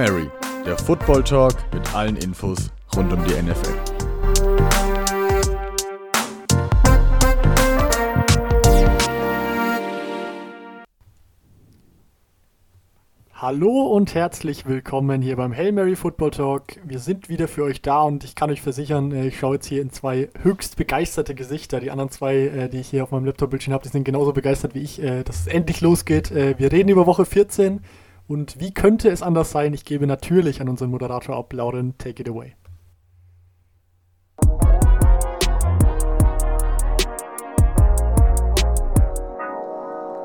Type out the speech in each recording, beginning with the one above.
Mary, der Football Talk mit allen Infos rund um die NFL. Hallo und herzlich willkommen hier beim Hail Mary Football Talk. Wir sind wieder für euch da und ich kann euch versichern, äh, ich schaue jetzt hier in zwei höchst begeisterte Gesichter. Die anderen zwei, äh, die ich hier auf meinem Laptop-Bildschirm habe, die sind genauso begeistert wie ich, äh, dass es endlich losgeht. Wir reden über Woche 14 und wie könnte es anders sein? Ich gebe natürlich an unseren Moderator ab, Lauren, take it away.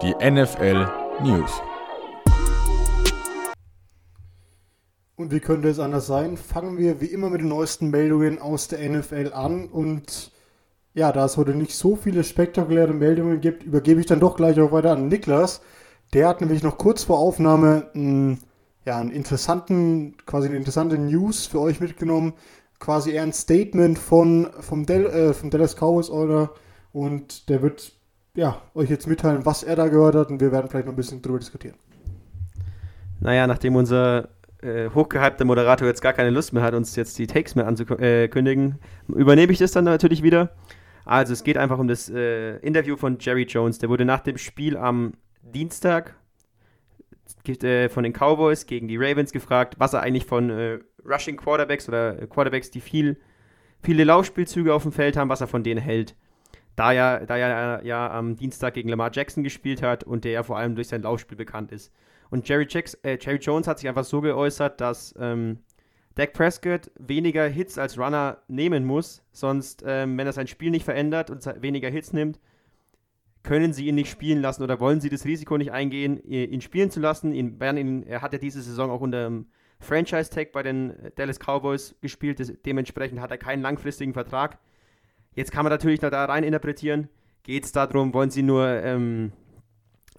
Die NFL News. Und wie könnte es anders sein? Fangen wir wie immer mit den neuesten Meldungen aus der NFL an. Und ja, da es heute nicht so viele spektakuläre Meldungen gibt, übergebe ich dann doch gleich auch weiter an Niklas. Der hat nämlich noch kurz vor Aufnahme einen, ja, einen interessanten, quasi eine interessante News für euch mitgenommen. Quasi eher ein Statement von, vom, Del, äh, vom Dallas Cowboys Order. Und der wird ja, euch jetzt mitteilen, was er da gehört hat. Und wir werden vielleicht noch ein bisschen drüber diskutieren. Naja, nachdem unser äh, hochgehypter Moderator jetzt gar keine Lust mehr hat, uns jetzt die Takes mehr anzukündigen, überneme ich das dann natürlich wieder. Also es geht einfach um das äh, Interview von Jerry Jones. Der wurde nach dem Spiel am Dienstag äh, von den Cowboys gegen die Ravens gefragt, was er eigentlich von äh, Rushing Quarterbacks oder äh, Quarterbacks, die viel, viele Laufspielzüge auf dem Feld haben, was er von denen hält. Da er, da er ja am Dienstag gegen Lamar Jackson gespielt hat und der ja vor allem durch sein Laufspiel bekannt ist. Und Jerry, Jacks, äh, Jerry Jones hat sich einfach so geäußert, dass ähm, Dak Prescott weniger Hits als Runner nehmen muss, sonst, ähm, wenn er sein Spiel nicht verändert und weniger Hits nimmt, können sie ihn nicht spielen lassen oder wollen sie das Risiko nicht eingehen, ihn spielen zu lassen. Ihn, ihn, er hat ja diese Saison auch unter dem Franchise-Tag bei den Dallas Cowboys gespielt, das, dementsprechend hat er keinen langfristigen Vertrag. Jetzt kann man natürlich da rein interpretieren, geht es darum, wollen sie nur ähm,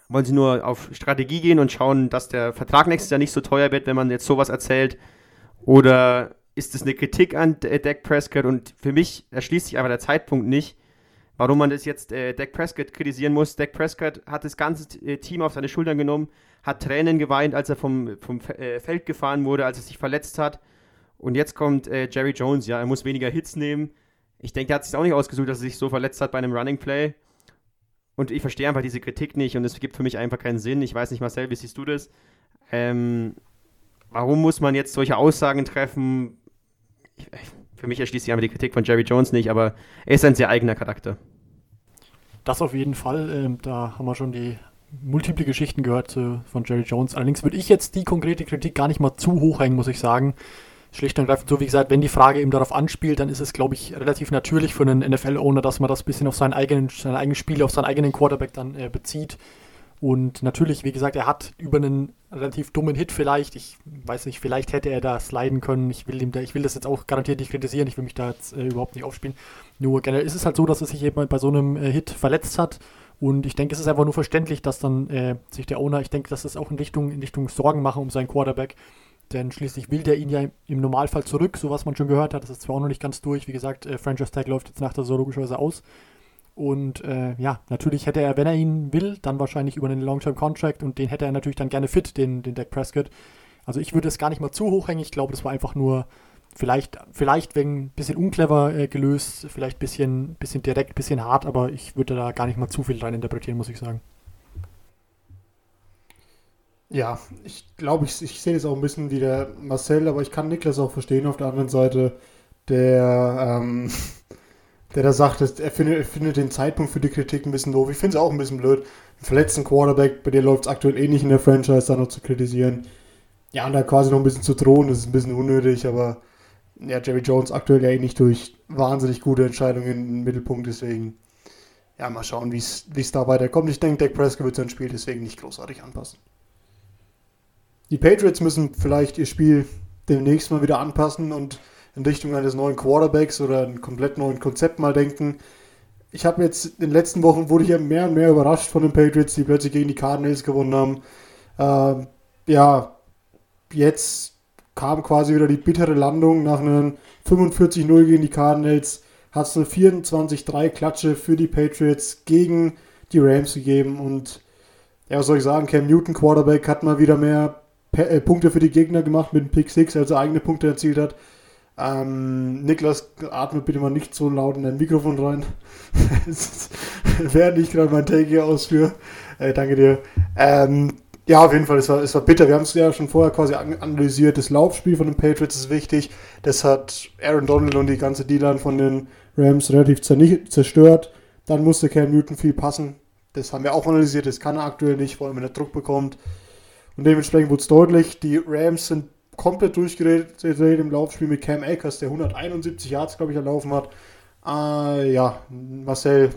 wollen sie nur auf Strategie gehen und schauen, dass der Vertrag nächstes Jahr nicht so teuer wird, wenn man jetzt sowas erzählt? Oder ist es eine Kritik an Dak Prescott? Und für mich erschließt sich einfach der Zeitpunkt nicht, warum man das jetzt äh, Dak Prescott kritisieren muss. Dak Prescott hat das ganze äh, Team auf seine Schultern genommen, hat Tränen geweint, als er vom, vom äh, Feld gefahren wurde, als er sich verletzt hat. Und jetzt kommt äh, Jerry Jones, ja, er muss weniger Hits nehmen. Ich denke, er hat sich auch nicht ausgesucht, dass er sich so verletzt hat bei einem Running Play. Und ich verstehe einfach diese Kritik nicht und es gibt für mich einfach keinen Sinn. Ich weiß nicht, Marcel, wie siehst du das? Ähm, warum muss man jetzt solche Aussagen treffen? Ich, für mich erschließt sich einfach die Kritik von Jerry Jones nicht, aber er ist ein sehr eigener Charakter. Das auf jeden Fall. Ähm, da haben wir schon die multiple Geschichten gehört äh, von Jerry Jones. Allerdings würde ich jetzt die konkrete Kritik gar nicht mal zu hoch hängen, muss ich sagen schlicht und ergreifend so, wie gesagt, wenn die Frage eben darauf anspielt, dann ist es, glaube ich, relativ natürlich für einen NFL-Owner, dass man das ein bisschen auf seinen eigenen, seine eigenen Spiele, auf seinen eigenen Quarterback dann äh, bezieht. Und natürlich, wie gesagt, er hat über einen relativ dummen Hit vielleicht, ich weiß nicht, vielleicht hätte er da sliden können. Ich will, ihm da, ich will das jetzt auch garantiert nicht kritisieren, ich will mich da jetzt äh, überhaupt nicht aufspielen. Nur generell ist es halt so, dass er sich eben bei so einem äh, Hit verletzt hat. Und ich denke, es ist einfach nur verständlich, dass dann äh, sich der Owner, ich denke, dass es auch in Richtung, in Richtung Sorgen machen um seinen Quarterback. Denn schließlich will der ihn ja im Normalfall zurück, so was man schon gehört hat. Das ist zwar auch noch nicht ganz durch. Wie gesagt, äh, Franchise Tag läuft jetzt nach der so logischerweise aus. Und äh, ja, natürlich hätte er, wenn er ihn will, dann wahrscheinlich über einen Long-Term-Contract und den hätte er natürlich dann gerne fit, den, den Dak Prescott. Also ich würde es gar nicht mal zu hoch hängen. Ich glaube, das war einfach nur vielleicht, vielleicht wegen ein bisschen unclever äh, gelöst, vielleicht ein bisschen, bisschen direkt, ein bisschen hart, aber ich würde da gar nicht mal zu viel rein interpretieren, muss ich sagen. Ja, ich glaube, ich, ich sehe das auch ein bisschen wie der Marcel, aber ich kann Niklas auch verstehen auf der anderen Seite, der, ähm, der da sagt, er findet, er findet den Zeitpunkt für die Kritik ein bisschen doof. Ich finde es auch ein bisschen blöd, einen verletzten Quarterback, bei dir läuft es aktuell eh nicht in der Franchise, da noch zu kritisieren. Ja, und da quasi noch ein bisschen zu drohen, das ist ein bisschen unnötig, aber ja, Jerry Jones aktuell ja eh nicht durch wahnsinnig gute Entscheidungen im Mittelpunkt, deswegen ja, mal schauen, wie es da weiterkommt. Ich denke, Dak Prescott wird sein Spiel deswegen nicht großartig anpassen. Die Patriots müssen vielleicht ihr Spiel demnächst mal wieder anpassen und in Richtung eines neuen Quarterbacks oder einem komplett neuen Konzept mal denken. Ich habe jetzt in den letzten Wochen wurde ich ja mehr und mehr überrascht von den Patriots, die plötzlich gegen die Cardinals gewonnen haben. Ähm, ja, jetzt kam quasi wieder die bittere Landung nach einem 45-0 gegen die Cardinals. Hat es eine 24-3 Klatsche für die Patriots gegen die Rams gegeben und ja, was soll ich sagen, Cam Newton Quarterback hat mal wieder mehr äh, Punkte für die Gegner gemacht mit dem Pick 6, also eigene Punkte erzielt hat. Ähm, Niklas, atme bitte mal nicht so laut in dein Mikrofon rein. Während ich gerade mein Take hier ausführe. Äh, danke dir. Ähm, ja, auf jeden Fall, es war, es war bitter. Wir haben es ja schon vorher quasi analysiert. Das Laufspiel von den Patriots ist wichtig. Das hat Aaron Donald und die ganze D-Line von den Rams relativ zerstört. Dann musste Cam Newton viel passen. Das haben wir auch analysiert. Das kann er aktuell nicht, vor allem wenn er Druck bekommt. Und dementsprechend wurde es deutlich. Die Rams sind komplett durchgedreht im Laufspiel mit Cam Akers, der 171 Yards, glaube ich, erlaufen hat. Äh, ja, Marcel,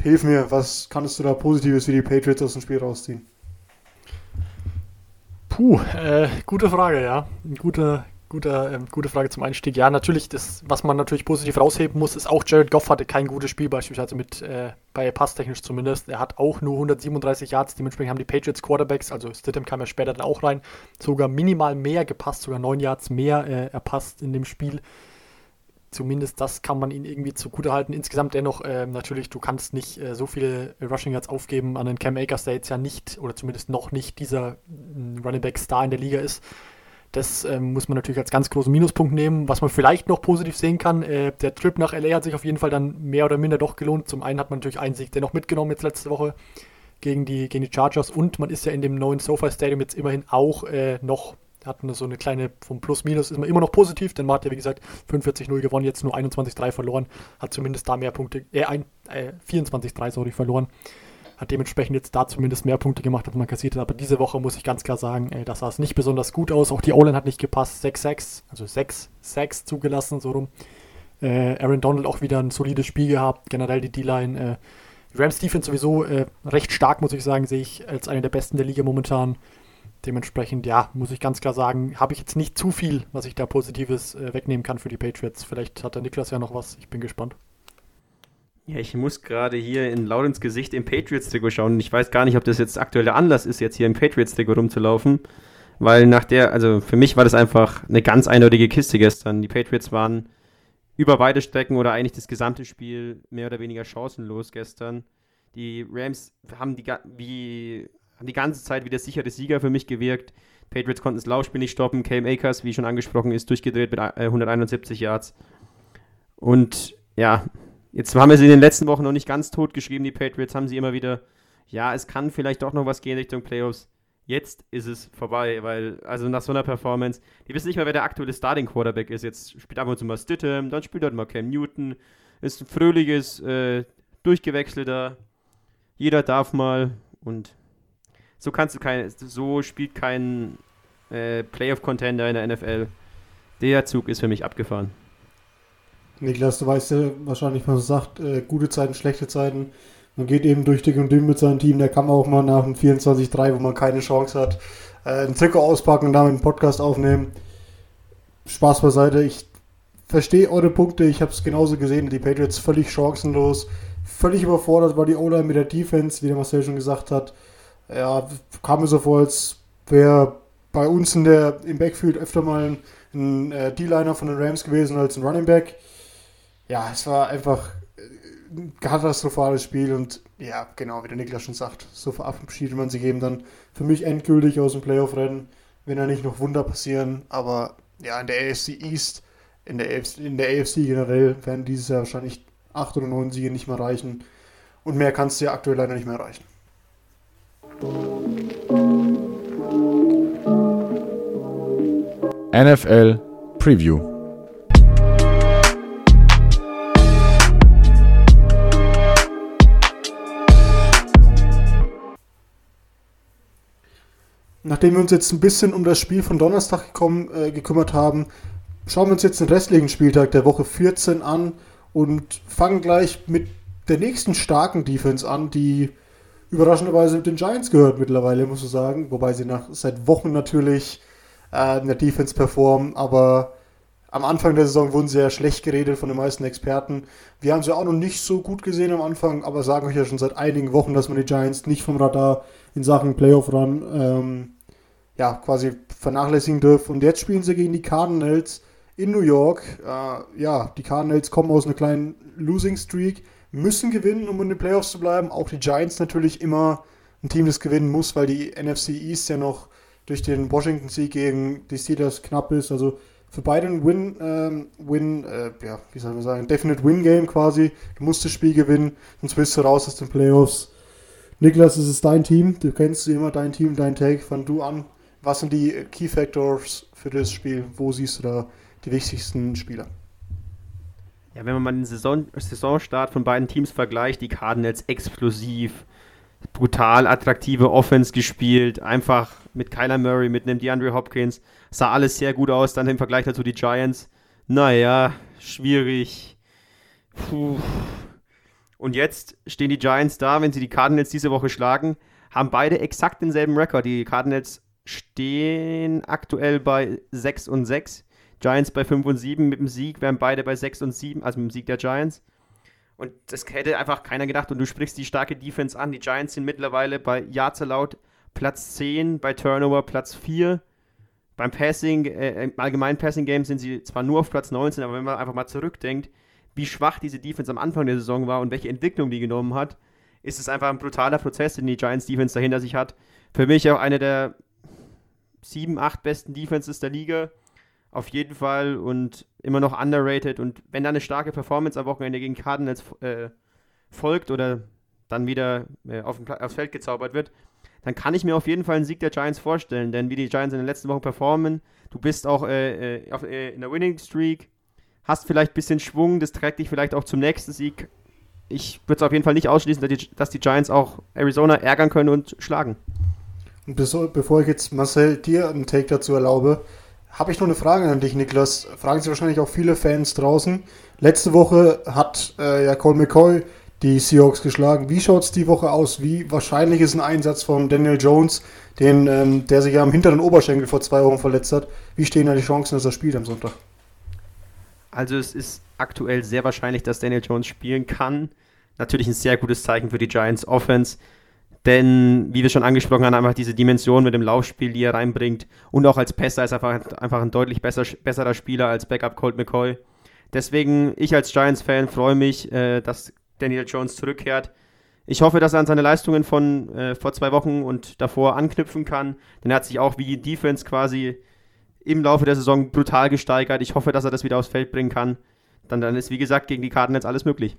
hilf mir, was kannst du da Positives für die Patriots aus dem Spiel rausziehen? Puh, äh, gute Frage, ja. Ein guter, ähm, gute Frage zum Einstieg. Ja, natürlich, das, was man natürlich positiv rausheben muss, ist auch Jared Goff hatte kein gutes Spiel, beispielsweise mit, äh, bei passtechnisch zumindest. Er hat auch nur 137 Yards, dementsprechend haben die Patriots Quarterbacks, also Stidham kam ja später dann auch rein, sogar minimal mehr gepasst, sogar 9 Yards mehr äh, erpasst in dem Spiel zumindest das kann man ihn irgendwie zugute halten. Insgesamt dennoch, äh, natürlich, du kannst nicht äh, so viele Rushing Yards aufgeben an den Cam Akers, der jetzt ja nicht, oder zumindest noch nicht dieser äh, Running Back Star in der Liga ist. Das ähm, muss man natürlich als ganz großen Minuspunkt nehmen. Was man vielleicht noch positiv sehen kann, äh, der Trip nach LA hat sich auf jeden Fall dann mehr oder minder doch gelohnt. Zum einen hat man natürlich einen Sieg dennoch mitgenommen jetzt letzte Woche gegen die, gegen die Chargers und man ist ja in dem neuen SoFi Stadium jetzt immerhin auch äh, noch hatten so eine kleine, vom Plus-Minus ist man immer noch positiv, denn man hat ja wie gesagt 45-0 gewonnen, jetzt nur 21-3 verloren, hat zumindest da mehr Punkte, äh, äh 24-3, sorry, verloren. Hat dementsprechend jetzt da zumindest mehr Punkte gemacht, als man kassiert hat. Aber diese Woche muss ich ganz klar sagen, ey, das sah es nicht besonders gut aus. Auch die O-Line hat nicht gepasst. 6-6, also 6-6 zugelassen, so rum. Äh, Aaron Donald auch wieder ein solides Spiel gehabt. Generell die D-Line. Äh, Rams Defense sowieso äh, recht stark, muss ich sagen, sehe ich als eine der besten der Liga momentan. Dementsprechend, ja, muss ich ganz klar sagen, habe ich jetzt nicht zu viel, was ich da Positives äh, wegnehmen kann für die Patriots. Vielleicht hat der Niklas ja noch was. Ich bin gespannt. Ja, ich muss gerade hier in laut ins Gesicht im Patriots-Trikot schauen. Ich weiß gar nicht, ob das jetzt aktuell der Anlass ist, jetzt hier im Patriots-Trikot rumzulaufen. Weil nach der, also für mich war das einfach eine ganz eindeutige Kiste gestern. Die Patriots waren über beide Strecken oder eigentlich das gesamte Spiel mehr oder weniger chancenlos gestern. Die Rams haben die, wie haben die ganze Zeit wie der sichere Sieger für mich gewirkt. Patriots konnten das Laufspiel nicht stoppen. Cam Akers, wie schon angesprochen ist, durchgedreht mit 171 äh, Yards. Und ja, jetzt haben wir sie in den letzten Wochen noch nicht ganz tot geschrieben, die Patriots haben sie immer wieder, ja, es kann vielleicht doch noch was gehen Richtung Playoffs. Jetzt ist es vorbei, weil, also nach so einer Performance, die wissen nicht mehr, wer der aktuelle Starting Quarterback ist. Jetzt spielt ab und zu mal Stidham, dann spielt halt mal Cam Newton. Ist ein fröhliches, äh, durchgewechselter. Jeder darf mal und so kannst du kein, so spielt kein äh, Playoff-Contender in der NFL. Der Zug ist für mich abgefahren. Niklas, du weißt ja wahrscheinlich, was man sagt, äh, gute Zeiten, schlechte Zeiten. Man geht eben durch dick und dünn mit seinem Team. Der kann auch mal nach einem 24-3, wo man keine Chance hat, äh, ein Trikot auspacken und damit einen Podcast aufnehmen. Spaß beiseite. Ich verstehe eure Punkte. Ich habe es genauso gesehen. Die Patriots völlig chancenlos. Völlig überfordert war die O-Line mit der Defense, wie der Marcel schon gesagt hat ja, kam mir so vor, als wäre bei uns in der, im Backfield öfter mal ein, ein äh, D-Liner von den Rams gewesen als ein Running Back. Ja, es war einfach ein katastrophales Spiel und ja, genau, wie der Niklas schon sagt, so verabschiedet man sich eben dann für mich endgültig aus dem Playoff-Rennen, wenn da nicht noch Wunder passieren. Aber ja, in der AFC East, in der AFC, in der AFC generell werden dieses Jahr wahrscheinlich acht oder neun Siege nicht mehr reichen. Und mehr kannst du ja aktuell leider nicht mehr erreichen. NFL Preview. Nachdem wir uns jetzt ein bisschen um das Spiel von Donnerstag gekommen, äh, gekümmert haben, schauen wir uns jetzt den restlichen Spieltag der Woche 14 an und fangen gleich mit der nächsten starken Defense an, die überraschenderweise mit den Giants gehört mittlerweile, muss ich sagen. Wobei sie nach seit Wochen natürlich äh, in der Defense performen, aber am Anfang der Saison wurden sie ja schlecht geredet von den meisten Experten. Wir haben sie auch noch nicht so gut gesehen am Anfang, aber sagen euch ja schon seit einigen Wochen, dass man die Giants nicht vom Radar in Sachen Playoff-Run ähm, ja, quasi vernachlässigen dürfen. Und jetzt spielen sie gegen die Cardinals in New York. Äh, ja, die Cardinals kommen aus einer kleinen Losing Streak müssen gewinnen, um in den Playoffs zu bleiben. Auch die Giants natürlich immer ein Team, das gewinnen muss, weil die NFC East ja noch durch den Washington-Sieg gegen die Steelers knapp ist. Also für beide ein Win, ähm, Win, äh, ja, wie soll man sagen, Definite Win-Game quasi. Du musst das Spiel gewinnen, sonst bist du raus aus den Playoffs. Niklas, es ist dein Team. Du kennst immer dein Team, dein Take. Fang du an. Was sind die Key Factors für das Spiel? Wo siehst du da die wichtigsten Spieler? Ja, wenn man mal den Saison, Saisonstart von beiden Teams vergleicht, die Cardinals explosiv, brutal attraktive Offense gespielt, einfach mit Kyler Murray, mit einem DeAndre Hopkins, sah alles sehr gut aus, dann im Vergleich dazu die Giants, naja, schwierig. Puh. Und jetzt stehen die Giants da, wenn sie die Cardinals diese Woche schlagen, haben beide exakt denselben Rekord. Die Cardinals stehen aktuell bei 6 und 6, Giants bei 5 und 7. Mit dem Sieg wären beide bei 6 und 7, also mit dem Sieg der Giants. Und das hätte einfach keiner gedacht. Und du sprichst die starke Defense an. Die Giants sind mittlerweile bei Yards Allowed Platz 10, bei Turnover Platz 4. Beim Passing, äh, im allgemeinen Passing Game sind sie zwar nur auf Platz 19, aber wenn man einfach mal zurückdenkt, wie schwach diese Defense am Anfang der Saison war und welche Entwicklung die genommen hat, ist es einfach ein brutaler Prozess, den die Giants Defense dahinter sich hat. Für mich auch eine der sieben, acht besten Defenses der Liga auf jeden Fall und immer noch underrated. Und wenn da eine starke Performance am Wochenende gegen Cardinals äh, folgt oder dann wieder äh, auf aufs Feld gezaubert wird, dann kann ich mir auf jeden Fall einen Sieg der Giants vorstellen. Denn wie die Giants in den letzten Wochen performen, du bist auch äh, äh auf, äh, in der Winning Streak, hast vielleicht ein bisschen Schwung, das trägt dich vielleicht auch zum nächsten Sieg. Ich würde es auf jeden Fall nicht ausschließen, dass die, dass die Giants auch Arizona ärgern können und schlagen. Und bevor ich jetzt Marcel dir einen Take dazu erlaube, habe ich noch eine Frage an dich, Niklas. Fragen sich wahrscheinlich auch viele Fans draußen. Letzte Woche hat äh, ja Cole McCoy die Seahawks geschlagen. Wie schaut es die Woche aus? Wie wahrscheinlich ist ein Einsatz von Daniel Jones, den, ähm, der sich ja am hinteren Oberschenkel vor zwei Wochen verletzt hat? Wie stehen da die Chancen, dass er spielt am Sonntag? Also es ist aktuell sehr wahrscheinlich, dass Daniel Jones spielen kann. Natürlich ein sehr gutes Zeichen für die Giants Offense. Denn, wie wir schon angesprochen haben, einfach diese Dimension mit dem Laufspiel, die er reinbringt und auch als Pässer ist einfach, einfach ein deutlich besser, besserer Spieler als Backup Colt McCoy. Deswegen, ich als Giants-Fan freue mich, äh, dass Daniel Jones zurückkehrt. Ich hoffe, dass er an seine Leistungen von äh, vor zwei Wochen und davor anknüpfen kann. Denn er hat sich auch wie Defense quasi im Laufe der Saison brutal gesteigert. Ich hoffe, dass er das wieder aufs Feld bringen kann. Dann, dann ist, wie gesagt, gegen die Cardinals alles möglich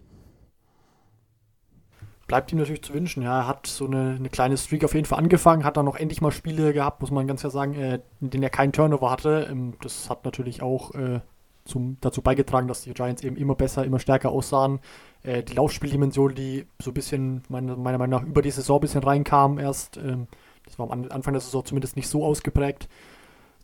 bleibt ihm natürlich zu wünschen. Ja, er hat so eine, eine, kleine Streak auf jeden Fall angefangen, hat dann noch endlich mal Spiele gehabt, muss man ganz klar sagen, äh, in denen er keinen Turnover hatte. Ähm, das hat natürlich auch äh, zum, dazu beigetragen, dass die Giants eben immer besser, immer stärker aussahen. Äh, die Laufspieldimension, die so ein bisschen, meine, meiner Meinung nach, über die Saison ein bisschen reinkam erst, ähm, das war am Anfang der Saison zumindest nicht so ausgeprägt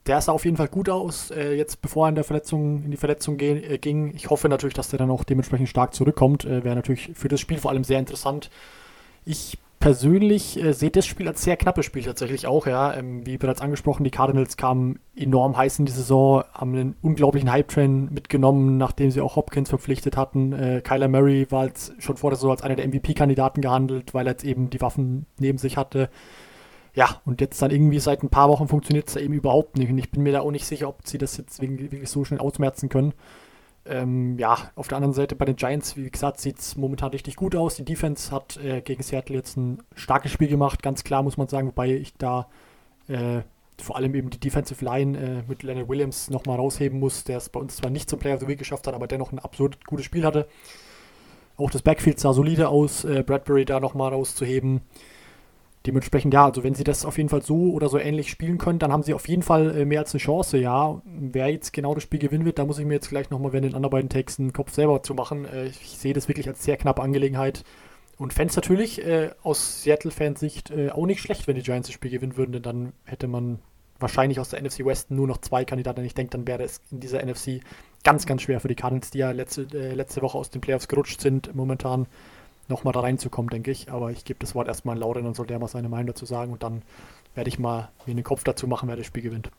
der sah auf jeden Fall gut aus, äh, jetzt bevor er in, der Verletzung, in die Verletzung äh, ging. Ich hoffe natürlich, dass der dann auch dementsprechend stark zurückkommt. Äh, Wäre natürlich für das Spiel vor allem sehr interessant. Ich persönlich äh, sehe das Spiel als sehr knappes Spiel tatsächlich auch. Ja. Ähm, wie bereits angesprochen, die Cardinals kamen enorm heiß in die Saison, haben einen unglaublichen Hype-Train mitgenommen, nachdem sie auch Hopkins verpflichtet hatten. Äh, Kyler Murray war jetzt schon vor der Saison als einer der MVP-Kandidaten gehandelt, weil er jetzt eben die Waffen neben sich hatte. Ja, und jetzt dann irgendwie seit ein paar Wochen funktioniert es ja eben überhaupt nicht. Und ich bin mir da auch nicht sicher, ob sie das jetzt wirklich so schnell ausmerzen können. Ähm, ja, auf der anderen Seite bei den Giants, wie gesagt, sieht es momentan richtig gut aus. Die Defense hat äh, gegen Seattle jetzt ein starkes Spiel gemacht, ganz klar muss man sagen, wobei ich da äh, vor allem eben die Defensive Line äh, mit Leonard Williams nochmal rausheben muss, der es bei uns zwar nicht zum Player of the Week geschafft hat, aber dennoch ein absolut gutes Spiel hatte. Auch das Backfield sah solide aus, äh, Bradbury da nochmal rauszuheben. Dementsprechend, ja, also wenn sie das auf jeden Fall so oder so ähnlich spielen können, dann haben sie auf jeden Fall äh, mehr als eine Chance, ja. Wer jetzt genau das Spiel gewinnen wird, da muss ich mir jetzt gleich nochmal während den anderen beiden Texten den Kopf selber zu machen. Äh, ich sehe das wirklich als sehr knappe Angelegenheit. Und Fans natürlich äh, aus Seattle-Fans-Sicht äh, auch nicht schlecht, wenn die Giants das Spiel gewinnen würden, denn dann hätte man wahrscheinlich aus der NFC West nur noch zwei Kandidaten. Ich denke, dann wäre es in dieser NFC ganz, ganz schwer für die Cardinals, die ja letzte, äh, letzte Woche aus den Playoffs gerutscht sind momentan nochmal da reinzukommen, denke ich. Aber ich gebe das Wort erstmal an Lauren, dann soll der mal seine Meinung dazu sagen und dann werde ich mal mir den Kopf dazu machen, wer das Spiel gewinnt.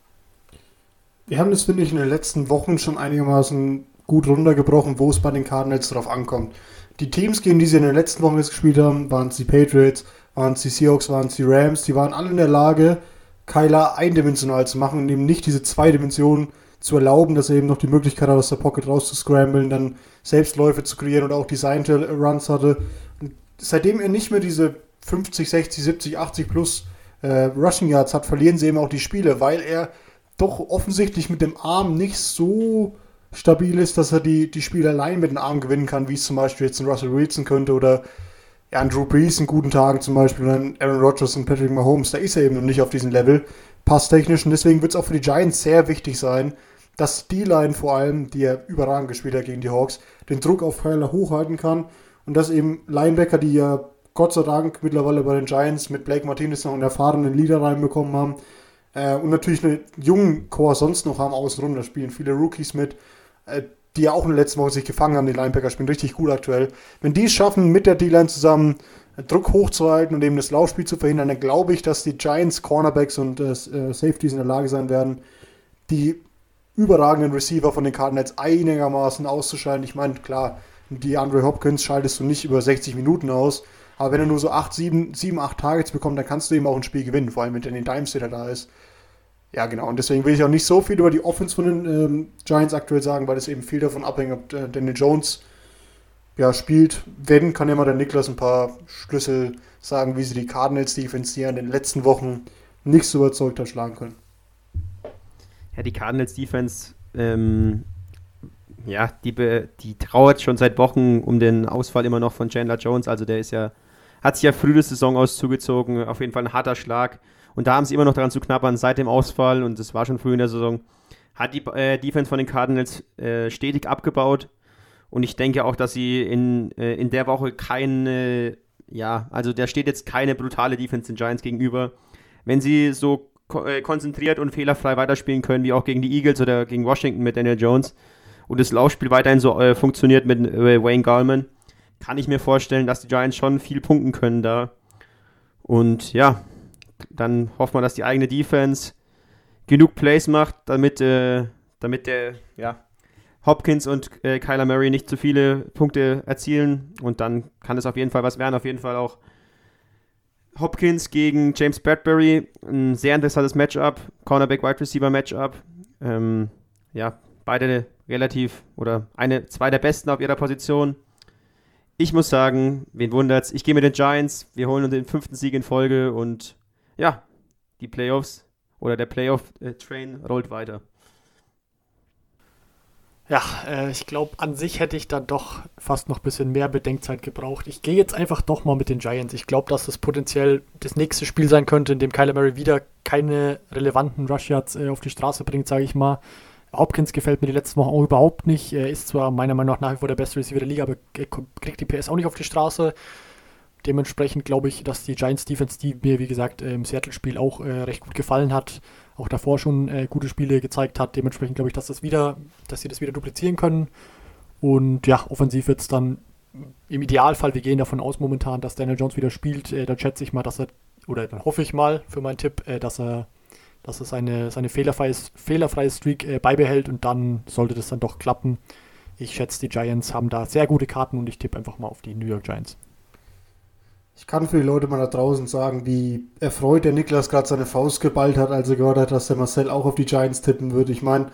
Wir haben das, finde ich, in den letzten Wochen schon einigermaßen gut runtergebrochen, wo es bei den Cardinals drauf ankommt. Die Teams, gegen die sie in den letzten Wochen jetzt gespielt haben, waren es die Patriots, waren es die Seahawks, waren es die Rams, die waren alle in der Lage, Kyler eindimensional zu machen und eben nicht diese zwei Dimensionen zu erlauben, dass er eben noch die Möglichkeit hat, aus der Pocket rauszuscramblen, dann Selbstläufe zu kreieren und auch Design-Runs hatte. Und seitdem er nicht mehr diese 50, 60, 70, 80 plus äh, Rushing Yards hat, verlieren sie eben auch die Spiele, weil er doch offensichtlich mit dem Arm nicht so stabil ist, dass er die, die Spiele allein mit dem Arm gewinnen kann, wie es zum Beispiel jetzt ein Russell Wilson könnte oder ja, ein Brees in guten Tagen zum Beispiel oder ein Aaron Rodgers und Patrick Mahomes. Da ist er eben noch nicht auf diesem Level, passtechnisch. Und deswegen wird es auch für die Giants sehr wichtig sein, dass die Line vor allem, die er überragend gespielt hat gegen die Hawks, den Druck auf Heiler hochhalten kann und dass eben Linebacker, die ja Gott sei Dank mittlerweile bei den Giants mit Blake Martinez noch einen erfahrenen Leader reinbekommen haben äh, und natürlich einen jungen Core sonst noch haben außenrum, da spielen viele Rookies mit, äh, die ja auch in der letzten Woche sich gefangen haben, die Linebacker spielen richtig gut aktuell. Wenn die es schaffen, mit der D-Line zusammen äh, Druck hochzuhalten und eben das Laufspiel zu verhindern, dann glaube ich, dass die Giants Cornerbacks und äh, äh, Safeties in der Lage sein werden, die überragenden Receiver von den Cardinals einigermaßen auszuschalten. Ich meine, klar, die Andre Hopkins schaltest du nicht über 60 Minuten aus, aber wenn er nur so 8, 7, 7 8 Targets bekommt, dann kannst du eben auch ein Spiel gewinnen, vor allem wenn Danny Dimes wieder da ist. Ja, genau. Und deswegen will ich auch nicht so viel über die Offense von den ähm, Giants aktuell sagen, weil es eben viel davon abhängt, ob äh, Daniel Jones ja, spielt. Wenn, kann ja mal der Niklas ein paar Schlüssel sagen, wie sie die Cardinals Defense, die in den letzten Wochen nicht so überzeugt hat, schlagen können. Ja, die Cardinals Defense, ähm, ja, die, die trauert schon seit Wochen um den Ausfall immer noch von Chandler Jones. Also der ist ja, hat sich ja früh die Saison aus zugezogen. Auf jeden Fall ein harter Schlag. Und da haben sie immer noch daran zu knabbern seit dem Ausfall, und das war schon früh in der Saison, hat die äh, Defense von den Cardinals äh, stetig abgebaut. Und ich denke auch, dass sie in, äh, in der Woche keine, ja, also da steht jetzt keine brutale Defense den Giants gegenüber. Wenn sie so konzentriert und fehlerfrei weiterspielen können, wie auch gegen die Eagles oder gegen Washington mit Daniel Jones, und das Laufspiel weiterhin so äh, funktioniert mit äh, Wayne Gallman, kann ich mir vorstellen, dass die Giants schon viel punkten können da. Und ja, dann hoffen wir, dass die eigene Defense genug Plays macht, damit, äh, damit der, ja, Hopkins und äh, Kyler Murray nicht zu viele Punkte erzielen. Und dann kann es auf jeden Fall was werden. Auf jeden Fall auch Hopkins gegen James Bradbury. Ein sehr interessantes Matchup. Cornerback Wide Receiver Matchup. Ähm, ja, beide relativ oder eine, zwei der besten auf ihrer Position. Ich muss sagen, wen wundert's? Ich gehe mit den Giants. Wir holen uns den fünften Sieg in Folge und ja, die Playoffs oder der Playoff-Train rollt weiter. Ja, äh, ich glaube, an sich hätte ich dann doch fast noch ein bisschen mehr Bedenkzeit gebraucht. Ich gehe jetzt einfach doch mal mit den Giants. Ich glaube, dass das potenziell das nächste Spiel sein könnte, in dem Kyler Murray wieder keine relevanten Rush Yards äh, auf die Straße bringt, sage ich mal. Hopkins gefällt mir die letzten Wochen auch überhaupt nicht. Er ist zwar meiner Meinung nach nach wie vor der beste Receiver der Liga, aber er kriegt die PS auch nicht auf die Straße. Dementsprechend glaube ich, dass die Giants Defense, die mir wie gesagt im Seattle-Spiel auch äh, recht gut gefallen hat, auch davor schon äh, gute Spiele gezeigt hat. Dementsprechend glaube ich, dass das wieder, dass sie das wieder duplizieren können. Und ja, offensiv wird es dann im Idealfall, wir gehen davon aus momentan, dass Daniel Jones wieder spielt. Äh, dann schätze ich mal, dass er, oder dann hoffe ich mal für meinen Tipp, äh, dass er, dass er seine, seine fehlerfreie, fehlerfreie Streak äh, beibehält und dann sollte das dann doch klappen. Ich schätze, die Giants haben da sehr gute Karten und ich tippe einfach mal auf die New York Giants. Ich kann für die Leute mal da draußen sagen, wie erfreut der Niklas gerade seine Faust geballt hat, als er gehört hat, dass der Marcel auch auf die Giants tippen würde. Ich meine,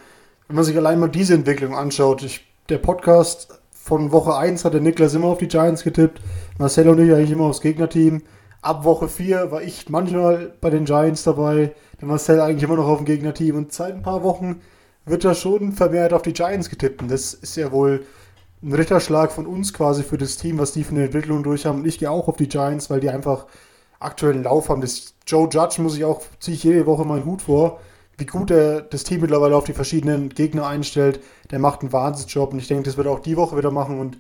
wenn man sich allein mal diese Entwicklung anschaut, ich, der Podcast von Woche 1 hat der Niklas immer auf die Giants getippt, Marcel und ich eigentlich immer aufs Gegnerteam. Ab Woche 4 war ich manchmal bei den Giants dabei, der Marcel eigentlich immer noch auf dem Gegnerteam und seit ein paar Wochen wird er schon vermehrt auf die Giants getippt. Und das ist ja wohl ein Ritterschlag von uns quasi für das Team, was die für eine Entwicklung durch haben. Und ich gehe auch auf die Giants, weil die einfach aktuellen Lauf haben. Das Joe Judge muss ich auch, ziehe ich jede Woche meinen Hut vor, wie gut er das Team mittlerweile auf die verschiedenen Gegner einstellt. Der macht einen Wahnsinnsjob und ich denke, das wird er auch die Woche wieder machen. Und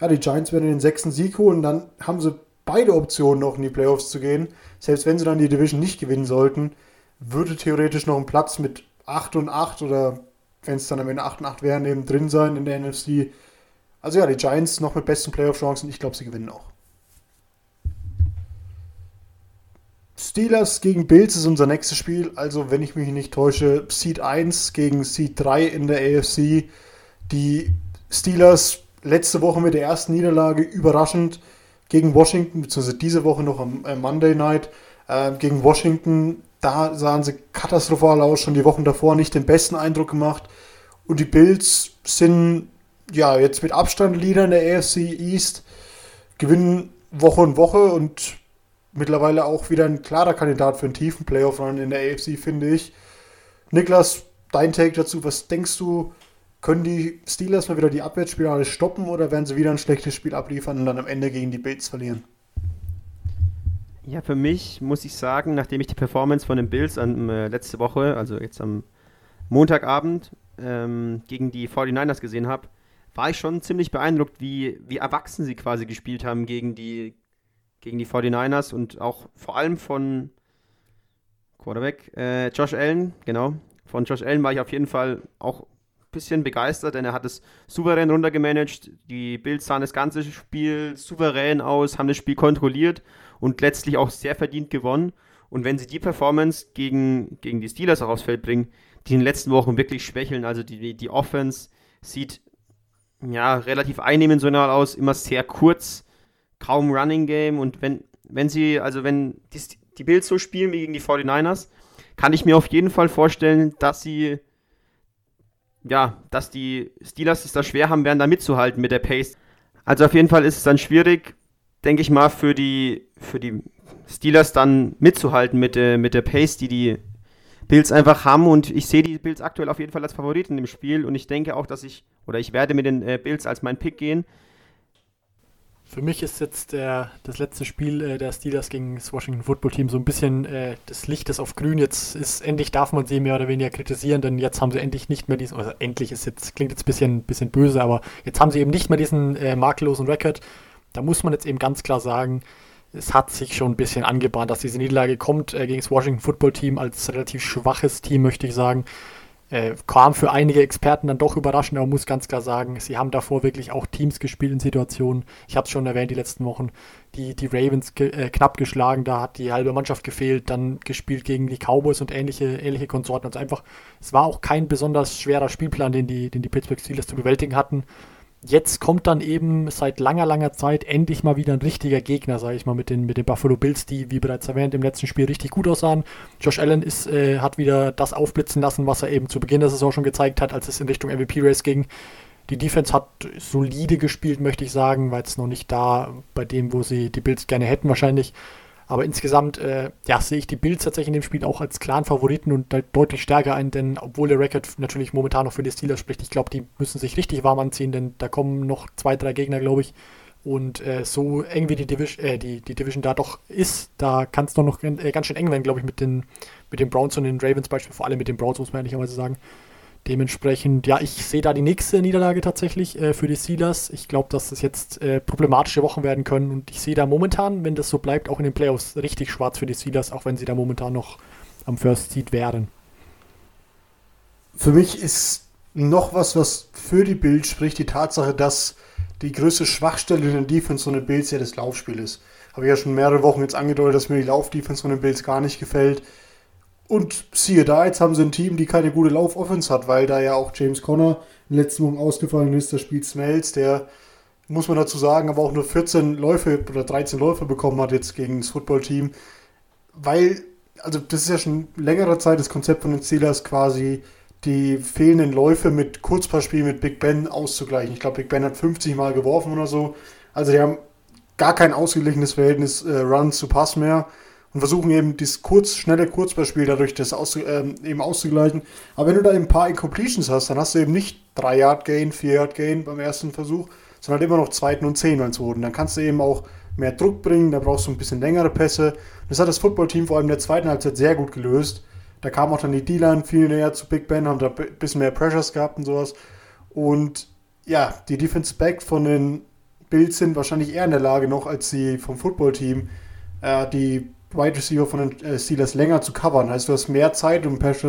ja, die Giants werden den sechsten Sieg holen, dann haben sie beide Optionen noch in die Playoffs zu gehen. Selbst wenn sie dann die Division nicht gewinnen sollten, würde theoretisch noch ein Platz mit 8 und 8 oder wenn es dann am Ende 8 und 8 wären, eben drin sein in der NFC. Also ja, die Giants noch mit besten Playoff-Chancen. Ich glaube, sie gewinnen auch. Steelers gegen Bills ist unser nächstes Spiel. Also, wenn ich mich nicht täusche, Seed 1 gegen Seed 3 in der AFC. Die Steelers letzte Woche mit der ersten Niederlage überraschend gegen Washington, beziehungsweise diese Woche noch am äh, Monday Night äh, gegen Washington. Da sahen sie katastrophal aus, schon die Wochen davor nicht den besten Eindruck gemacht. Und die Bills sind ja, jetzt mit Abstand Leader in der AFC East, gewinnen Woche und Woche und mittlerweile auch wieder ein klarer Kandidat für einen tiefen Playoff-Run in der AFC, finde ich. Niklas, dein Take dazu, was denkst du, können die Steelers mal wieder die Abwärtsspirale stoppen oder werden sie wieder ein schlechtes Spiel abliefern und dann am Ende gegen die Bills verlieren? Ja, für mich muss ich sagen, nachdem ich die Performance von den Bills an, äh, letzte Woche, also jetzt am Montagabend, ähm, gegen die 49ers gesehen habe, war ich schon ziemlich beeindruckt, wie, wie erwachsen sie quasi gespielt haben gegen die, gegen die 49ers und auch vor allem von Quarterback äh, Josh Allen, genau. Von Josh Allen war ich auf jeden Fall auch ein bisschen begeistert, denn er hat es souverän runtergemanagt. Die Bills sahen das ganze Spiel souverän aus, haben das Spiel kontrolliert und letztlich auch sehr verdient gewonnen. Und wenn sie die Performance gegen, gegen die Steelers auch aufs Feld bringen, die in den letzten Wochen wirklich schwächeln, also die, die Offense sieht ja relativ einnehmensoriental aus, immer sehr kurz, kaum Running Game und wenn, wenn sie, also wenn die, die Bills so spielen wie gegen die 49ers, kann ich mir auf jeden Fall vorstellen, dass sie ja, dass die Steelers es da schwer haben werden, da mitzuhalten mit der Pace. Also auf jeden Fall ist es dann schwierig, denke ich mal, für die, für die Steelers dann mitzuhalten mit, äh, mit der Pace, die die Bills einfach haben. Und ich sehe die Bills aktuell auf jeden Fall als Favoriten im Spiel. Und ich denke auch, dass ich, oder ich werde mit den äh, Bills als mein Pick gehen. Für mich ist jetzt der, das letzte Spiel äh, der Steelers gegen das Washington Football Team so ein bisschen äh, des Lichtes auf Grün. Jetzt ist endlich darf man sie mehr oder weniger kritisieren, denn jetzt haben sie endlich nicht mehr diesen, also endlich ist jetzt, klingt jetzt ein bisschen, bisschen böse, aber jetzt haben sie eben nicht mehr diesen äh, makellosen Rekord da muss man jetzt eben ganz klar sagen, es hat sich schon ein bisschen angebahnt, dass diese Niederlage kommt äh, gegen das Washington Football Team als relativ schwaches Team, möchte ich sagen. Äh, kam für einige Experten dann doch überraschend, aber muss ganz klar sagen, sie haben davor wirklich auch Teams gespielt in Situationen. Ich habe es schon erwähnt, die letzten Wochen, die, die Ravens ge äh, knapp geschlagen, da hat die halbe Mannschaft gefehlt, dann gespielt gegen die Cowboys und ähnliche, ähnliche Konsorten. Also einfach, es war auch kein besonders schwerer Spielplan, den die, den die Pittsburgh Steelers zu bewältigen hatten jetzt kommt dann eben seit langer, langer Zeit endlich mal wieder ein richtiger Gegner, sage ich mal, mit den, mit den Buffalo Bills, die, wie bereits erwähnt, im letzten Spiel richtig gut aussahen. Josh Allen ist, äh, hat wieder das aufblitzen lassen, was er eben zu Beginn der Saison schon gezeigt hat, als es in Richtung MVP-Race ging. Die Defense hat solide gespielt, möchte ich sagen, war jetzt noch nicht da bei dem, wo sie die Bills gerne hätten wahrscheinlich. Aber insgesamt äh, ja, sehe ich die Bills tatsächlich in dem Spiel auch als klaren Favoriten und deutlich stärker ein, denn obwohl der Rekord natürlich momentan noch für die Steelers spricht, ich glaube, die müssen sich richtig warm anziehen, denn da kommen noch zwei, drei Gegner, glaube ich. Und äh, so eng wie die Division, äh, die, die Division da doch ist, da kann es doch noch äh, ganz schön eng werden, glaube ich, mit den, mit den Browns und den Ravens beispielsweise, vor allem mit den Browns, muss man ehrlicherweise sagen. Dementsprechend, ja, ich sehe da die nächste Niederlage tatsächlich äh, für die Steelers. Ich glaube, dass das jetzt äh, problematische Wochen werden können und ich sehe da momentan, wenn das so bleibt, auch in den Playoffs richtig schwarz für die Steelers, auch wenn sie da momentan noch am First Seed wären. Für mich ist noch was, was für die Bild spricht, die Tatsache, dass die größte Schwachstelle in der Defense von den Bills ja das Laufspiel ist. Habe ich ja schon mehrere Wochen jetzt angedeutet, dass mir die Laufdefense von den Bills gar nicht gefällt. Und siehe da, jetzt haben sie ein Team, die keine gute Laufoffense hat, weil da ja auch James Conner in den letzten Wochen ausgefallen ist. Da spielt Smells, der, muss man dazu sagen, aber auch nur 14 Läufe oder 13 Läufe bekommen hat jetzt gegen das Footballteam. Weil, also das ist ja schon längere Zeit das Konzept von den Steelers quasi, die fehlenden Läufe mit Kurzpassspiel mit Big Ben auszugleichen. Ich glaube, Big Ben hat 50 Mal geworfen oder so. Also die haben gar kein ausgeglichenes Verhältnis äh, Run zu Pass mehr und versuchen eben dieses kurz, schnelle Kurzballspiel dadurch das aus, ähm, eben auszugleichen. Aber wenn du da eben ein paar Incompletions hast, dann hast du eben nicht 3 Yard Gain, 4 Yard Gain beim ersten Versuch, sondern halt immer noch zweiten und zehn beim zweiten. Dann kannst du eben auch mehr Druck bringen, da brauchst du ein bisschen längere Pässe. Das hat das Footballteam vor allem in der zweiten Halbzeit sehr gut gelöst. Da kam auch dann die D-Line viel näher zu Big Ben, haben da ein bisschen mehr Pressures gehabt und sowas. Und ja, die Defense Back von den Bills sind wahrscheinlich eher in der Lage noch als die vom Footballteam, äh, die Wide Receiver von den äh, Steelers länger zu covern. Heißt, du hast mehr Zeit, um Pass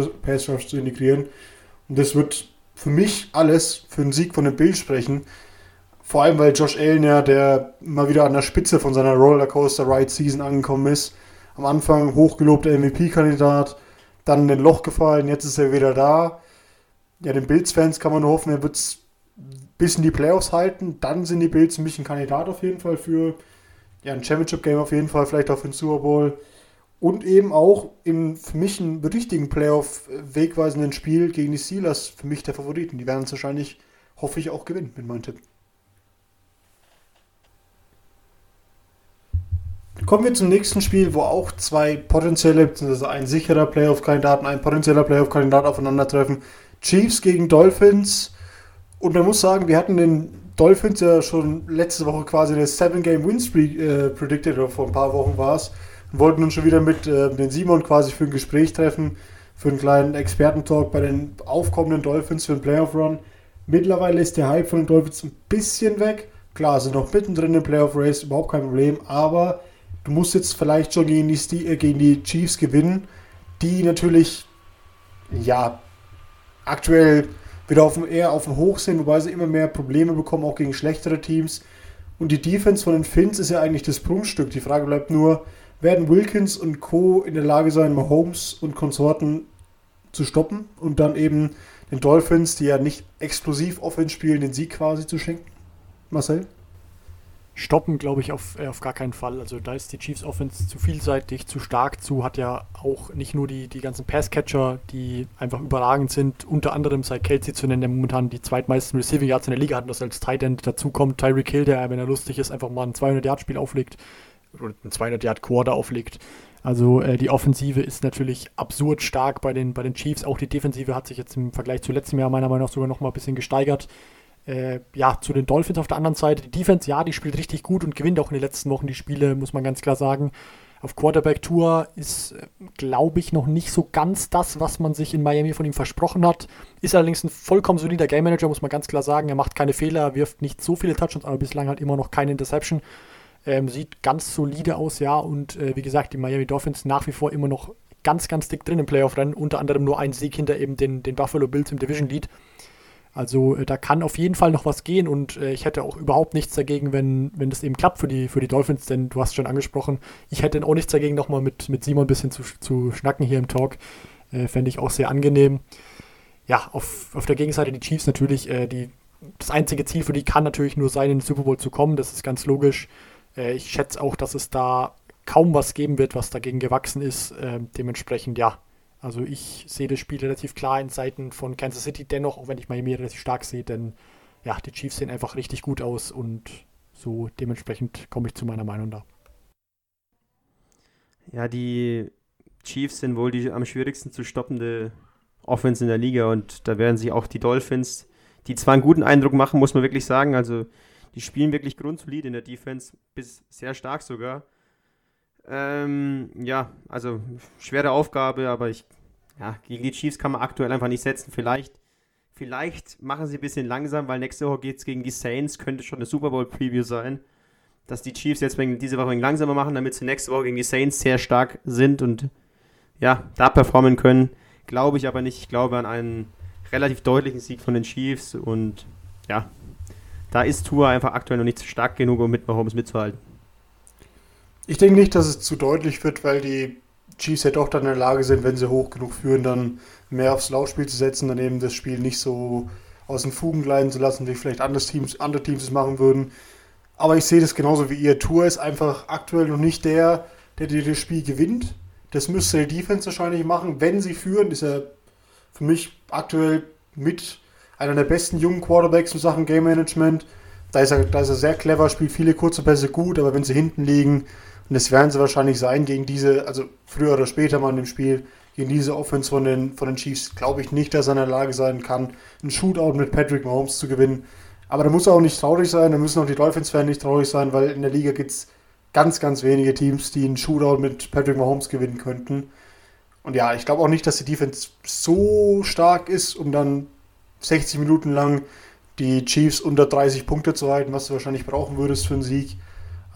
Rush zu integrieren. Und das wird für mich alles für einen Sieg von den Bills sprechen. Vor allem, weil Josh Allen ja, der mal wieder an der Spitze von seiner Rollercoaster Ride Season angekommen ist. Am Anfang hochgelobter MVP-Kandidat, dann in ein Loch gefallen, jetzt ist er wieder da. Ja, den Bills-Fans kann man nur hoffen, er wird es bis in die Playoffs halten. Dann sind die Bills für mich ein Kandidat auf jeden Fall für ja, ein Championship-Game auf jeden Fall, vielleicht auch für den Super Bowl. Und eben auch im für mich einen richtigen Playoff-wegweisenden Spiel gegen die Steelers, für mich der Favoriten. Die werden es wahrscheinlich, hoffe ich, auch gewinnen mit meinem Tipp. Kommen wir zum nächsten Spiel, wo auch zwei potenzielle, beziehungsweise ein sicherer Playoff-Kandidat und ein potenzieller Playoff-Kandidat aufeinandertreffen. Chiefs gegen Dolphins. Und man muss sagen, wir hatten den Dolphins ja schon letzte Woche quasi eine 7-Game-Win-Streak äh, predicted, oder vor ein paar Wochen war es. Und wollten uns schon wieder mit äh, den Simon quasi für ein Gespräch treffen, für einen kleinen Expertentalk bei den aufkommenden Dolphins für den Playoff-Run. Mittlerweile ist der Hype von den Dolphins ein bisschen weg. Klar, sind noch mittendrin im Playoff-Race, überhaupt kein Problem, aber du musst jetzt vielleicht schon gegen die, äh, gegen die Chiefs gewinnen, die natürlich, ja, aktuell wieder auf dem, eher auf dem Hoch sind, wobei sie immer mehr Probleme bekommen, auch gegen schlechtere Teams. Und die Defense von den Finns ist ja eigentlich das Prunkstück. Die Frage bleibt nur, werden Wilkins und Co. in der Lage sein, Mahomes und Konsorten zu stoppen und dann eben den Dolphins, die ja nicht explosiv offen spielen, den Sieg quasi zu schenken? Marcel? Stoppen, glaube ich, auf, äh, auf gar keinen Fall. Also da ist die Chiefs Offense zu vielseitig, zu stark zu, hat ja auch nicht nur die, die ganzen Passcatcher, die einfach überragend sind, unter anderem sei Kelsey zu nennen, der momentan die zweitmeisten Receiving Yards in der Liga hat und das als Tight End dazu kommt. Tyreek Hill, der, wenn er lustig ist, einfach mal ein 200 Yard Spiel auflegt oder ein 200 Yard Quarter auflegt. Also äh, die Offensive ist natürlich absurd stark bei den, bei den Chiefs. Auch die Defensive hat sich jetzt im Vergleich zu letztem Jahr meiner Meinung nach sogar noch mal ein bisschen gesteigert. Äh, ja, zu den Dolphins auf der anderen Seite. Die Defense, ja, die spielt richtig gut und gewinnt auch in den letzten Wochen die Spiele, muss man ganz klar sagen. Auf Quarterback-Tour ist, äh, glaube ich, noch nicht so ganz das, was man sich in Miami von ihm versprochen hat. Ist allerdings ein vollkommen solider Game Manager, muss man ganz klar sagen. Er macht keine Fehler, wirft nicht so viele Touchdowns, aber bislang halt immer noch keine Interception. Ähm, sieht ganz solide aus, ja. Und äh, wie gesagt, die Miami Dolphins nach wie vor immer noch ganz, ganz dick drin im Playoff-Rennen. Unter anderem nur ein Sieg hinter eben den, den Buffalo Bills im Division-Lead. Also äh, da kann auf jeden Fall noch was gehen und äh, ich hätte auch überhaupt nichts dagegen, wenn, wenn das eben klappt für die, für die Dolphins, denn du hast schon angesprochen, ich hätte auch nichts dagegen, nochmal mit, mit Simon ein bisschen zu, zu schnacken hier im Talk. Äh, Fände ich auch sehr angenehm. Ja, auf, auf der Gegenseite die Chiefs natürlich, äh, die, das einzige Ziel für die kann natürlich nur sein, in den Super Bowl zu kommen, das ist ganz logisch. Äh, ich schätze auch, dass es da kaum was geben wird, was dagegen gewachsen ist. Äh, dementsprechend, ja, also ich sehe das Spiel relativ klar in Seiten von Kansas City, dennoch, auch wenn ich Miami relativ stark sehe, denn ja, die Chiefs sehen einfach richtig gut aus und so dementsprechend komme ich zu meiner Meinung da. Ja, die Chiefs sind wohl die am schwierigsten zu stoppende Offense in der Liga und da werden sich auch die Dolphins, die zwar einen guten Eindruck machen, muss man wirklich sagen, also die spielen wirklich grundsolid in der Defense, bis sehr stark sogar. Ähm, ja, also schwere Aufgabe, aber ich, ja, gegen die Chiefs kann man aktuell einfach nicht setzen. Vielleicht, vielleicht machen sie ein bisschen langsam, weil nächste Woche geht es gegen die Saints, könnte schon eine Super Bowl Preview sein. Dass die Chiefs jetzt diese Woche langsamer machen, damit sie nächste Woche gegen die Saints sehr stark sind und ja, da performen können. Glaube ich aber nicht. Ich glaube an einen relativ deutlichen Sieg von den Chiefs und ja, da ist Tour einfach aktuell noch nicht stark genug, um mit Mahomes mitzuhalten. Ich denke nicht, dass es zu deutlich wird, weil die Chiefs ja doch dann in der Lage sind, wenn sie hoch genug führen, dann mehr aufs Laufspiel zu setzen, dann eben das Spiel nicht so aus den Fugen gleiten zu lassen, wie vielleicht andere Teams, andere Teams es machen würden. Aber ich sehe das genauso wie ihr. Tour ist einfach aktuell noch nicht der, der dir das Spiel gewinnt. Das müsste die Defense wahrscheinlich machen. Wenn sie führen, ist er für mich aktuell mit einer der besten jungen Quarterbacks in Sachen Game Management. Da ist er, da ist er sehr clever, spielt viele kurze Pässe gut, aber wenn sie hinten liegen, und das werden sie wahrscheinlich sein gegen diese, also früher oder später mal in dem Spiel, gegen diese Offense von den, von den Chiefs, glaube ich nicht, dass er in der Lage sein kann, einen Shootout mit Patrick Mahomes zu gewinnen. Aber da muss er auch nicht traurig sein, da müssen auch die Dolphins-Fans nicht traurig sein, weil in der Liga gibt es ganz, ganz wenige Teams, die einen Shootout mit Patrick Mahomes gewinnen könnten. Und ja, ich glaube auch nicht, dass die Defense so stark ist, um dann 60 Minuten lang die Chiefs unter 30 Punkte zu halten, was du wahrscheinlich brauchen würdest für einen Sieg.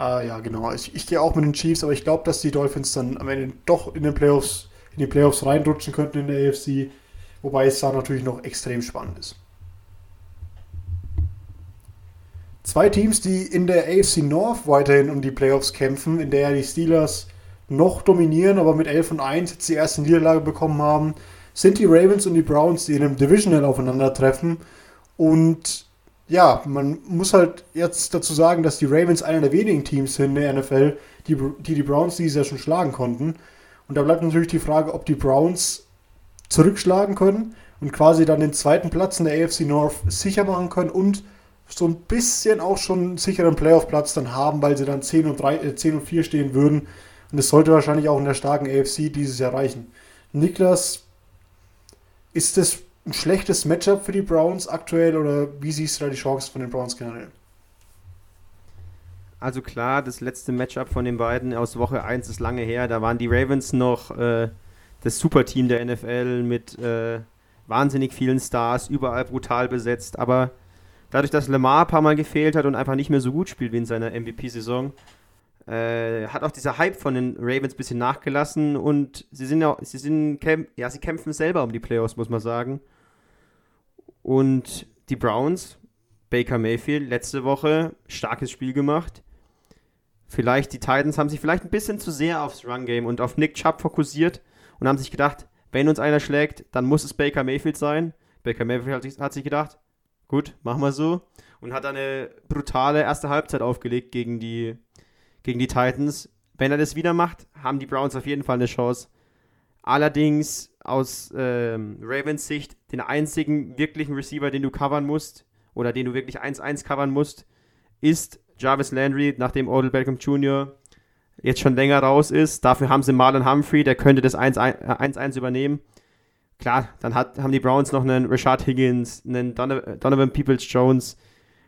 Ah, ja, genau. Ich, ich gehe auch mit den Chiefs, aber ich glaube, dass die Dolphins dann am Ende doch in den Playoffs, in die Playoffs reinrutschen könnten in der AFC, wobei es da natürlich noch extrem spannend ist. Zwei Teams, die in der AFC North weiterhin um die Playoffs kämpfen, in der die Steelers noch dominieren, aber mit 11 und 1 jetzt die erste Niederlage bekommen haben, sind die Ravens und die Browns, die in einem Divisional aufeinandertreffen. Und ja, man muss halt jetzt dazu sagen, dass die Ravens einer der wenigen Teams sind in der NFL, die die, die Browns dieses Jahr schon schlagen konnten. Und da bleibt natürlich die Frage, ob die Browns zurückschlagen können und quasi dann den zweiten Platz in der AFC North sicher machen können und so ein bisschen auch schon einen sicheren Playoff-Platz dann haben, weil sie dann 10 und, 3, äh, 10 und 4 stehen würden. Und es sollte wahrscheinlich auch in der starken AFC dieses Jahr reichen. Niklas, ist das ein schlechtes Matchup für die Browns aktuell oder wie siehst du da die Chance von den Browns generell? Also klar, das letzte Matchup von den beiden aus Woche 1 ist lange her. Da waren die Ravens noch äh, das Superteam der NFL mit äh, wahnsinnig vielen Stars, überall brutal besetzt. Aber dadurch, dass Lamar ein paar Mal gefehlt hat und einfach nicht mehr so gut spielt wie in seiner MVP-Saison, äh, hat auch dieser Hype von den Ravens ein bisschen nachgelassen und sie sind ja, sie sind, ja, sie kämpfen selber um die Playoffs, muss man sagen. Und die Browns, Baker Mayfield, letzte Woche starkes Spiel gemacht vielleicht die Titans haben sich vielleicht ein bisschen zu sehr aufs Run-Game und auf Nick Chubb fokussiert und haben sich gedacht, wenn uns einer schlägt, dann muss es Baker Mayfield sein. Baker Mayfield hat sich, hat sich gedacht, gut, machen wir so. Und hat eine brutale erste Halbzeit aufgelegt gegen die, gegen die Titans. Wenn er das wieder macht, haben die Browns auf jeden Fall eine Chance. Allerdings aus ähm, Ravens Sicht den einzigen wirklichen Receiver, den du covern musst, oder den du wirklich 1-1 covern musst, ist Jarvis Landry, nachdem Odell Beckham Jr. jetzt schon länger raus ist. Dafür haben sie Marlon Humphrey, der könnte das 1-1 übernehmen. Klar, dann hat, haben die Browns noch einen Rashad Higgins, einen Donovan Peoples-Jones.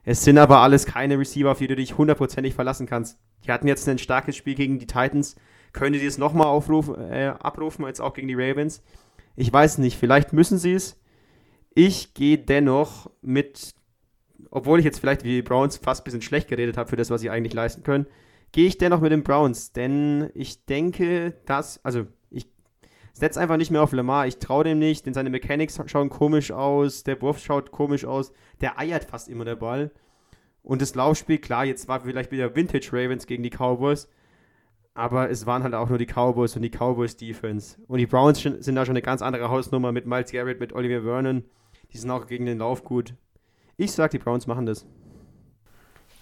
Es sind aber alles keine Receiver, auf die du dich hundertprozentig verlassen kannst. Die hatten jetzt ein starkes Spiel gegen die Titans. Können die es nochmal äh, abrufen, jetzt auch gegen die Ravens? Ich weiß nicht, vielleicht müssen sie es. Ich gehe dennoch mit obwohl ich jetzt vielleicht wie die Browns fast ein bisschen schlecht geredet habe für das, was sie eigentlich leisten können, gehe ich dennoch mit den Browns, denn ich denke, dass, also ich setze einfach nicht mehr auf Lamar, ich traue dem nicht, denn seine Mechanics schauen komisch aus, der Wurf schaut komisch aus, der eiert fast immer der Ball. Und das Laufspiel, klar, jetzt war vielleicht wieder Vintage Ravens gegen die Cowboys, aber es waren halt auch nur die Cowboys und die Cowboys Defense. Und die Browns sind da schon eine ganz andere Hausnummer mit Miles Garrett, mit Oliver Vernon. Die sind auch gegen den Lauf gut. Ich sag, die Browns machen das.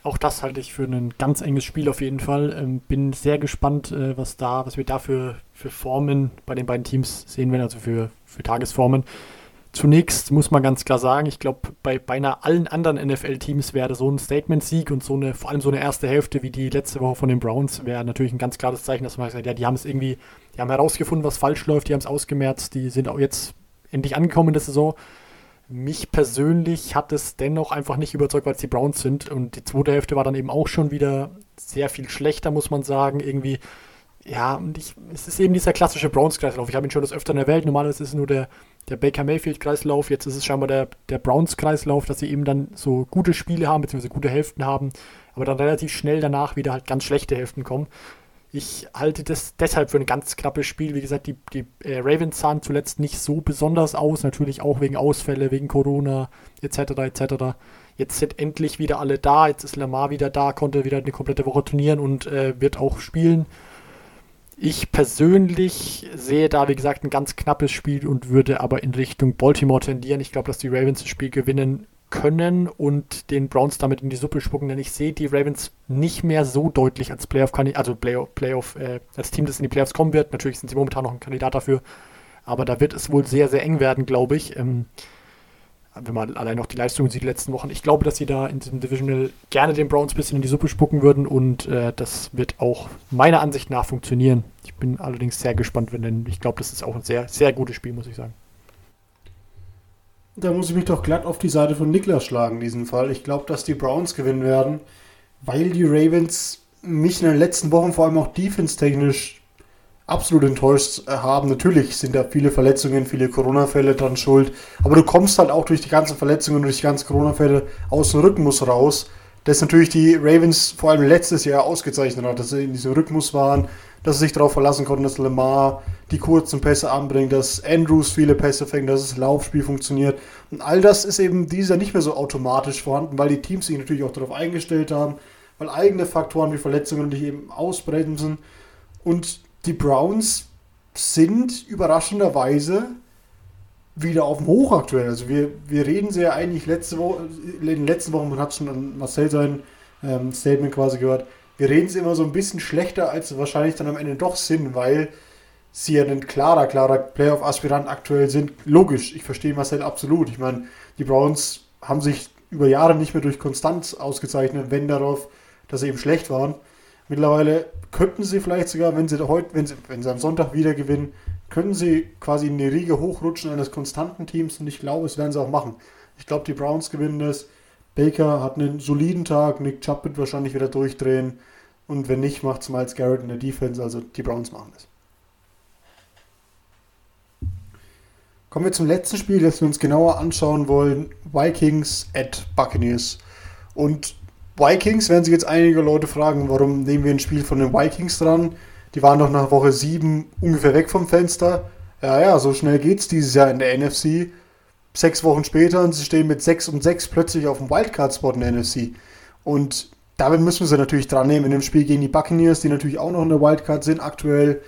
Auch das halte ich für ein ganz enges Spiel auf jeden Fall. Ähm, bin sehr gespannt, äh, was da, was wir da für, für Formen bei den beiden Teams sehen werden, also für, für Tagesformen. Zunächst muss man ganz klar sagen, ich glaube, bei beinahe allen anderen NFL-Teams wäre so ein Statement-Sieg und so eine, vor allem so eine erste Hälfte wie die letzte Woche von den Browns, wäre natürlich ein ganz klares Zeichen, dass man sagt, ja, die haben es irgendwie, die haben herausgefunden, was falsch läuft, die haben es ausgemerzt, die sind auch jetzt endlich angekommen in der Saison. Mich persönlich hat es dennoch einfach nicht überzeugt, weil es die Browns sind. Und die zweite Hälfte war dann eben auch schon wieder sehr viel schlechter, muss man sagen. Irgendwie, ja, und ich, es ist eben dieser klassische Browns-Kreislauf. Ich habe ihn schon das öfter erwähnt. Normalerweise ist es nur der, der Baker Mayfield-Kreislauf. Jetzt ist es scheinbar der, der Browns-Kreislauf, dass sie eben dann so gute Spiele haben, beziehungsweise gute Hälften haben, aber dann relativ schnell danach wieder halt ganz schlechte Hälften kommen. Ich halte das deshalb für ein ganz knappes Spiel. Wie gesagt, die, die äh, Ravens sahen zuletzt nicht so besonders aus, natürlich auch wegen Ausfälle, wegen Corona etc. etc. Jetzt sind endlich wieder alle da, jetzt ist Lamar wieder da, konnte wieder eine komplette Woche trainieren und äh, wird auch spielen. Ich persönlich sehe da, wie gesagt, ein ganz knappes Spiel und würde aber in Richtung Baltimore tendieren. Ich glaube, dass die Ravens das Spiel gewinnen können und den Browns damit in die Suppe spucken, denn ich sehe die Ravens nicht mehr so deutlich als Playoff, also Playoff, Playoff äh, als Team, das in die Playoffs kommen wird. Natürlich sind sie momentan noch ein Kandidat dafür, aber da wird es wohl sehr, sehr eng werden, glaube ich. Ähm, wenn man allein noch die Leistungen sieht die letzten Wochen. Ich glaube, dass sie da in diesem Divisional gerne den Browns ein bisschen in die Suppe spucken würden und äh, das wird auch meiner Ansicht nach funktionieren. Ich bin allerdings sehr gespannt, wenn denn ich glaube, das ist auch ein sehr, sehr gutes Spiel, muss ich sagen. Da muss ich mich doch glatt auf die Seite von Niklas schlagen in diesem Fall. Ich glaube, dass die Browns gewinnen werden, weil die Ravens mich in den letzten Wochen vor allem auch defense-technisch absolut enttäuscht äh, haben. Natürlich sind da viele Verletzungen, viele Corona-Fälle dran schuld, aber du kommst halt auch durch die ganzen Verletzungen, durch die ganzen Corona-Fälle aus dem Rhythmus raus. Das natürlich die Ravens vor allem letztes Jahr ausgezeichnet hat, dass sie in diesem Rhythmus waren, dass sie sich darauf verlassen konnten, dass Lamar die kurzen Pässe anbringt, dass Andrews viele Pässe fängt, dass das Laufspiel funktioniert. Und all das ist eben dieser nicht mehr so automatisch vorhanden, weil die Teams sich natürlich auch darauf eingestellt haben, weil eigene Faktoren wie Verletzungen nicht eben ausbremsen. Und die Browns sind überraschenderweise wieder auf dem Hoch aktuell. Also wir, wir reden sehr eigentlich letzte Woche, in den letzten Wochen, man hat schon an Marcel sein ähm, Statement quasi gehört, wir reden sie immer so ein bisschen schlechter, als sie wahrscheinlich dann am Ende doch sind, weil sie ja ein klarer, klarer Playoff-Aspirant aktuell sind. Logisch, ich verstehe Marcel absolut. Ich meine, die Browns haben sich über Jahre nicht mehr durch Konstanz ausgezeichnet, wenn darauf, dass sie eben schlecht waren. Mittlerweile könnten sie vielleicht sogar, wenn sie heute, wenn sie, wenn sie am Sonntag wieder gewinnen, können sie quasi in die Riege hochrutschen eines konstanten Teams und ich glaube, es werden sie auch machen. Ich glaube, die Browns gewinnen das. Baker hat einen soliden Tag, Nick Chubb wird wahrscheinlich wieder durchdrehen und wenn nicht, macht es Miles Garrett in der Defense, also die Browns machen das. Kommen wir zum letzten Spiel, das wir uns genauer anschauen wollen. Vikings at Buccaneers. Und Vikings werden sich jetzt einige Leute fragen, warum nehmen wir ein Spiel von den Vikings dran? Die waren doch nach Woche 7 ungefähr weg vom Fenster. Ja, ja, so schnell geht es dieses Jahr in der NFC. Sechs Wochen später und sie stehen mit 6 und 6 plötzlich auf dem Wildcard-Spot in der NFC. Und damit müssen wir sie natürlich dran nehmen in dem Spiel gegen die Buccaneers, die natürlich auch noch in der Wildcard sind aktuell.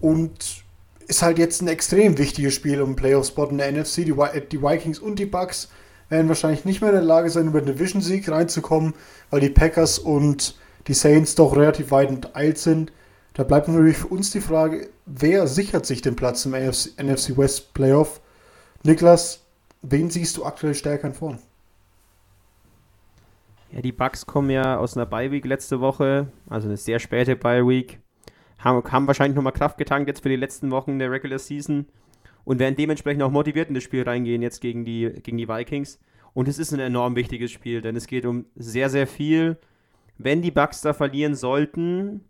Und ist halt jetzt ein extrem wichtiges Spiel um Playoff-Spot in der NFC. Die, die, Vikings und die Bucks werden wahrscheinlich nicht mehr in der Lage sein, über den Division-Sieg reinzukommen, weil die Packers und die Saints doch relativ weit enteilt sind. Da bleibt natürlich für uns die Frage, wer sichert sich den Platz im NFC West Playoff? Niklas, wen siehst du aktuell stärker in Form? Ja, die Bucks kommen ja aus einer Bye-Week letzte Woche, also eine sehr späte Bye-Week haben, haben wahrscheinlich nochmal Kraft getankt jetzt für die letzten Wochen der Regular Season und werden dementsprechend auch motiviert in das Spiel reingehen, jetzt gegen die, gegen die Vikings. Und es ist ein enorm wichtiges Spiel, denn es geht um sehr, sehr viel. Wenn die Bucks da verlieren sollten,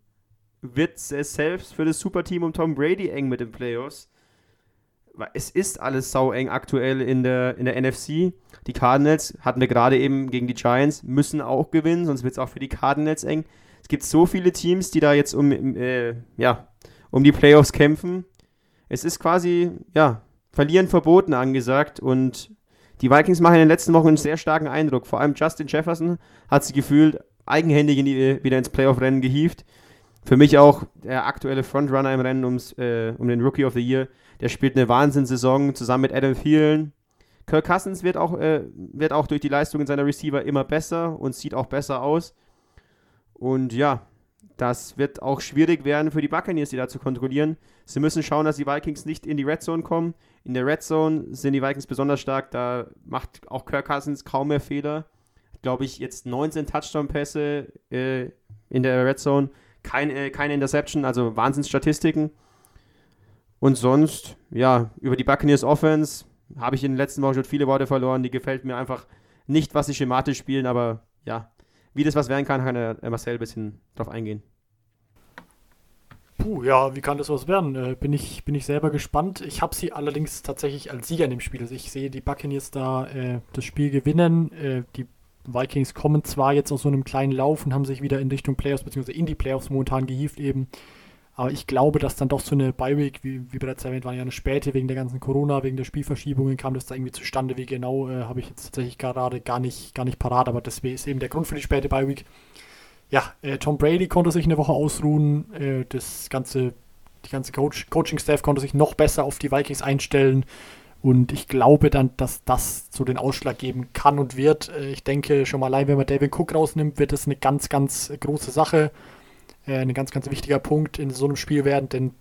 wird es selbst für das Superteam um Tom Brady eng mit den Playoffs. Es ist alles sau eng aktuell in der, in der NFC. Die Cardinals hatten wir gerade eben gegen die Giants, müssen auch gewinnen, sonst wird es auch für die Cardinals eng gibt so viele Teams, die da jetzt um, äh, ja, um die Playoffs kämpfen. Es ist quasi, ja, verlieren verboten angesagt und die Vikings machen in den letzten Wochen einen sehr starken Eindruck. Vor allem Justin Jefferson hat sie gefühlt eigenhändig in die, wieder ins Playoff-Rennen gehievt. Für mich auch der aktuelle Frontrunner im Rennen ums, äh, um den Rookie of the Year. Der spielt eine Wahnsinnssaison zusammen mit Adam Thielen. Kirk Cousins wird auch, äh, wird auch durch die Leistungen seiner Receiver immer besser und sieht auch besser aus. Und ja, das wird auch schwierig werden für die Buccaneers, die da zu kontrollieren. Sie müssen schauen, dass die Vikings nicht in die Red Zone kommen. In der Red Zone sind die Vikings besonders stark. Da macht auch Kirk Cousins kaum mehr Fehler. Glaube ich, jetzt 19 Touchdown-Pässe äh, in der Red Zone. Kein, äh, keine Interception, also Wahnsinnsstatistiken. Und sonst, ja, über die Buccaneers Offense habe ich in den letzten Wochen schon viele Worte verloren. Die gefällt mir einfach nicht, was sie schematisch spielen, aber ja, wie das was werden kann, kann der Marcel ein bisschen drauf eingehen. Puh, ja, wie kann das was werden? Äh, bin, ich, bin ich selber gespannt. Ich habe sie allerdings tatsächlich als Sieger in dem Spiel. Also ich sehe die Buccaneers da äh, das Spiel gewinnen. Äh, die Vikings kommen zwar jetzt aus so einem kleinen Lauf und haben sich wieder in Richtung Playoffs bzw. in die Playoffs momentan gehievt eben. Aber ich glaube, dass dann doch so eine Bye-Week, wie, wie, bereits erwähnt, war ja eine späte wegen der ganzen Corona, wegen der Spielverschiebungen kam das da irgendwie zustande. Wie genau, äh, habe ich jetzt tatsächlich gerade gar nicht, gar nicht parat, aber das ist eben der Grund für die späte Bye-Week. Ja, äh, Tom Brady konnte sich eine Woche ausruhen, äh, das ganze, die ganze Coach, Coaching-Staff konnte sich noch besser auf die Vikings einstellen. Und ich glaube dann, dass das so den Ausschlag geben kann und wird. Äh, ich denke schon mal allein, wenn man David Cook rausnimmt, wird das eine ganz, ganz große Sache äh, ein ganz, ganz wichtiger Punkt in so einem Spiel werden, denn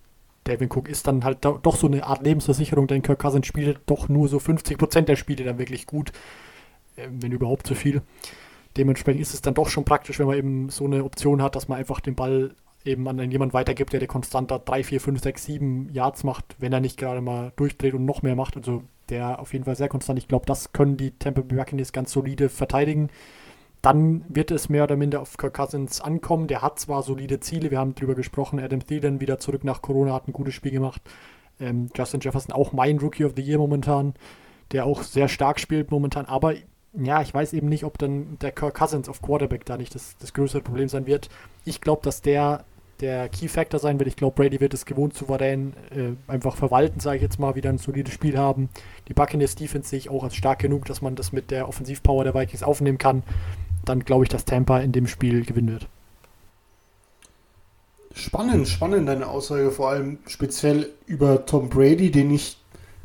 Devin Cook ist dann halt doch so eine Art Lebensversicherung, denn Kirk Cousins spielt doch nur so 50% der Spiele dann wirklich gut, äh, wenn überhaupt so viel. Dementsprechend ist es dann doch schon praktisch, wenn man eben so eine Option hat, dass man einfach den Ball eben an jemanden weitergibt, der der konstant 3, 4, 5, 6, 7 Yards macht, wenn er nicht gerade mal durchdreht und noch mehr macht. Also der auf jeden Fall sehr konstant. Ich glaube, das können die Tampa Bay Buccaneers ganz solide verteidigen dann wird es mehr oder minder auf Kirk Cousins ankommen. Der hat zwar solide Ziele, wir haben darüber gesprochen, Adam Thielen wieder zurück nach Corona, hat ein gutes Spiel gemacht. Ähm, Justin Jefferson auch mein Rookie of the Year momentan, der auch sehr stark spielt momentan, aber ja, ich weiß eben nicht, ob dann der Kirk Cousins auf Quarterback da nicht das, das größere Problem sein wird. Ich glaube, dass der der Key Factor sein wird. Ich glaube, Brady wird es gewohnt souverän äh, einfach verwalten, sage ich jetzt mal, wieder ein solides Spiel haben. Die Buccaneers Defense sehe ich auch als stark genug, dass man das mit der Offensivpower der Vikings aufnehmen kann dann glaube ich, dass Tampa in dem Spiel gewinnen wird. Spannend, spannend deine Aussage, vor allem speziell über Tom Brady, den ich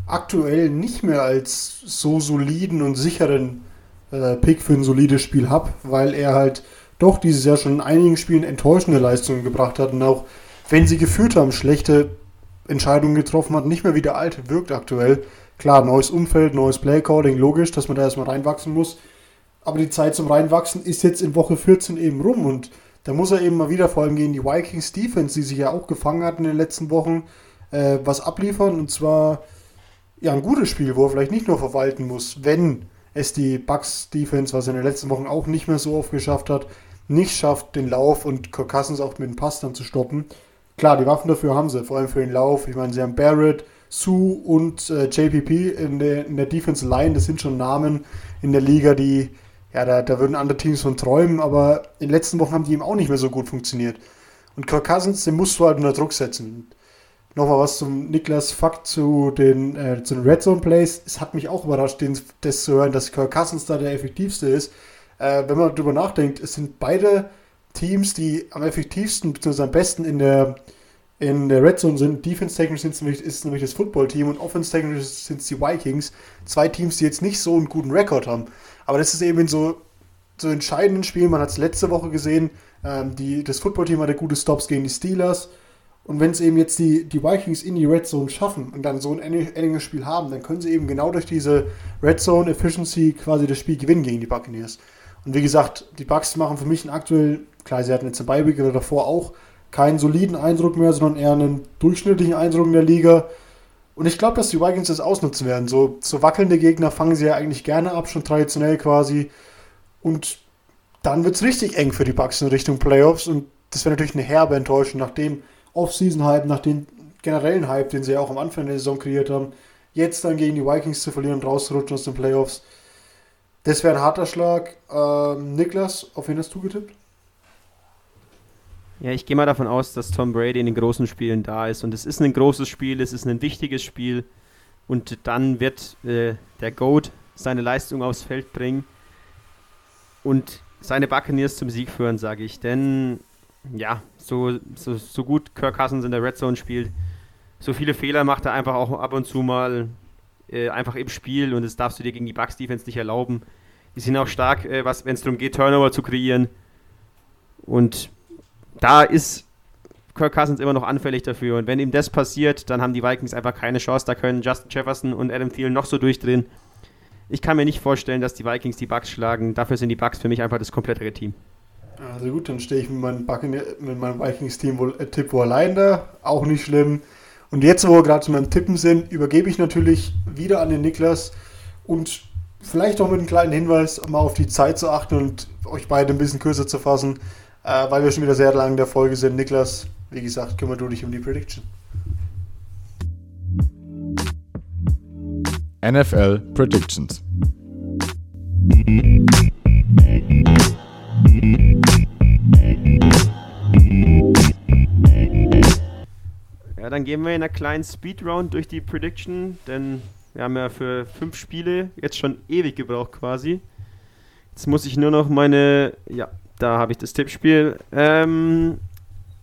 aktuell nicht mehr als so soliden und sicheren äh, Pick für ein solides Spiel habe, weil er halt doch dieses Jahr schon in einigen Spielen enttäuschende Leistungen gebracht hat und auch wenn sie geführt haben, schlechte Entscheidungen getroffen hat, nicht mehr wie der alte wirkt aktuell. Klar, neues Umfeld, neues Playcalling, logisch, dass man da erstmal reinwachsen muss. aber die Zeit zum Reinwachsen ist jetzt in Woche 14 eben rum und da muss er eben mal wieder vor allem gegen die Vikings Defense, die sich ja auch gefangen hatten in den letzten Wochen, äh, was abliefern und zwar ja ein gutes Spiel, wo er vielleicht nicht nur verwalten muss, wenn es die Bucks Defense, was er in den letzten Wochen auch nicht mehr so oft geschafft hat, nicht schafft, den Lauf und Kirk Cousins auch mit dem Pass dann zu stoppen. Klar, die Waffen dafür haben sie, vor allem für den Lauf. Ich meine, sie haben Barrett, Sue und äh, JPP in der, in der Defense Line. Das sind schon Namen in der Liga, die, ja, da, da würden andere Teams von träumen, aber in den letzten Wochen haben die eben auch nicht mehr so gut funktioniert. Und Kirk Cousins, den musst du halt unter Druck setzen. Nochmal was zum Niklas Fakt zu den, äh, zu den Red Zone Plays. Es hat mich auch überrascht, den, das zu hören, dass Kirk Cousins da der effektivste ist. Äh, wenn man darüber nachdenkt, es sind beide Teams, die am effektivsten bzw. am besten in der, in der Red Zone sind. Defense-technisch ist es nämlich das Football-Team und offense-technisch sind es die Vikings. Zwei Teams, die jetzt nicht so einen guten Rekord haben. Aber das ist eben in so, so entscheidenden Spielen, man hat es letzte Woche gesehen, ähm, die, das Football-Team hatte gute Stops gegen die Steelers. Und wenn es eben jetzt die, die Vikings in die Red Zone schaffen und dann so ein enges Spiel haben, dann können sie eben genau durch diese Red Zone Efficiency quasi das Spiel gewinnen gegen die Buccaneers. Und wie gesagt, die Bucks machen für mich aktuell, klar, sie hatten jetzt im Beiweek oder davor auch keinen soliden Eindruck mehr, sondern eher einen durchschnittlichen Eindruck in der Liga. Und ich glaube, dass die Vikings das ausnutzen werden. So, so wackelnde Gegner fangen sie ja eigentlich gerne ab, schon traditionell quasi. Und dann wird es richtig eng für die Bucks in Richtung Playoffs. Und das wäre natürlich eine herbe Enttäuschung nach dem Off-Season-Hype, nach dem generellen Hype, den sie ja auch am Anfang der Saison kreiert haben. Jetzt dann gegen die Vikings zu verlieren und rauszurutschen aus den Playoffs. Das wäre ein harter Schlag. Ähm, Niklas, auf wen hast du getippt? Ja, ich gehe mal davon aus, dass Tom Brady in den großen Spielen da ist. Und es ist ein großes Spiel, es ist ein wichtiges Spiel. Und dann wird äh, der GOAT seine Leistung aufs Feld bringen und seine Buccaneers zum Sieg führen, sage ich. Denn, ja, so, so, so gut Kirk Cousins in der Red Zone spielt, so viele Fehler macht er einfach auch ab und zu mal äh, einfach im Spiel und das darfst du dir gegen die Bucks Defense nicht erlauben. Die sind auch stark, äh, wenn es darum geht, Turnover zu kreieren. Und da ist Kirk Cousins immer noch anfällig dafür. Und wenn ihm das passiert, dann haben die Vikings einfach keine Chance. Da können Justin Jefferson und Adam Thielen noch so durchdrehen. Ich kann mir nicht vorstellen, dass die Vikings die Bucks schlagen. Dafür sind die Bucks für mich einfach das komplettere Team. Also gut, dann stehe ich mit meinem, meinem Vikings-Team wohl äh, Tipp allein da. Auch nicht schlimm. Und jetzt, wo wir gerade zu meinem Tippen sind, übergebe ich natürlich wieder an den Niklas und vielleicht auch mit einem kleinen Hinweis, mal auf die Zeit zu achten und euch beide ein bisschen kürzer zu fassen, äh, weil wir schon wieder sehr lang in der Folge sind. Niklas, wie gesagt, kümmere du dich um die Prediction. NFL Predictions. Dann gehen wir in einer kleinen Speedround durch die Prediction, denn wir haben ja für fünf Spiele jetzt schon ewig gebraucht quasi. Jetzt muss ich nur noch meine, ja, da habe ich das Tippspiel. Ähm,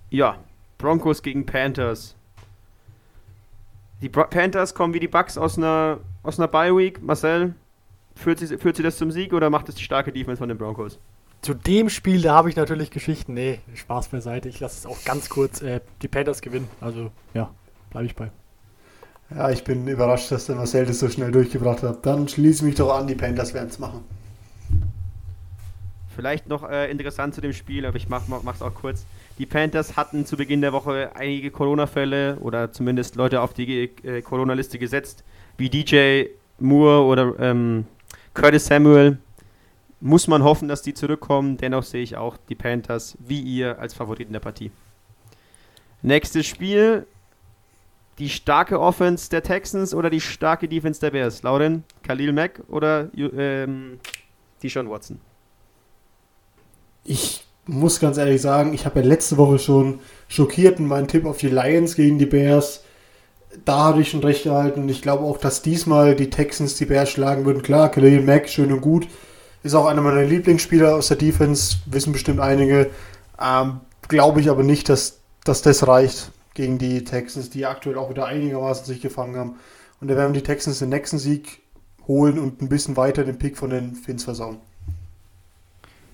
ja, Broncos gegen Panthers. Die Bro Panthers kommen wie die Bucks aus einer, aus einer Bye-Week. Marcel, führt sie, führt sie das zum Sieg oder macht es die starke Defense von den Broncos? Zu dem Spiel, da habe ich natürlich Geschichten. Nee, Spaß beiseite. Ich lasse es auch ganz kurz. Äh, die Panthers gewinnen. Also, ja, bleibe ich bei. Ja, ich bin überrascht, dass der Marcel das so schnell durchgebracht hat. Dann schließe mich doch an, die Panthers werden es machen. Vielleicht noch äh, interessant zu dem Spiel, aber ich mache es auch kurz. Die Panthers hatten zu Beginn der Woche einige Corona-Fälle oder zumindest Leute auf die äh, Corona-Liste gesetzt, wie DJ Moore oder ähm, Curtis Samuel muss man hoffen, dass die zurückkommen. Dennoch sehe ich auch die Panthers wie ihr als Favoriten der Partie. Nächstes Spiel. Die starke Offense der Texans oder die starke Defense der Bears? Lauren, Khalil Mack oder ähm, Deshaun Watson? Ich muss ganz ehrlich sagen, ich habe ja letzte Woche schon schockiert in meinen Tipp auf die Lions gegen die Bears. Da hatte ich schon recht gehalten ich glaube auch, dass diesmal die Texans die Bears schlagen würden. Klar, Khalil Mack, schön und gut ist auch einer meiner Lieblingsspieler aus der Defense, wissen bestimmt einige. Ähm, Glaube ich aber nicht, dass, dass das reicht gegen die Texans, die aktuell auch wieder einigermaßen sich gefangen haben. Und da werden die Texans den nächsten Sieg holen und ein bisschen weiter den Pick von den Finns versauen.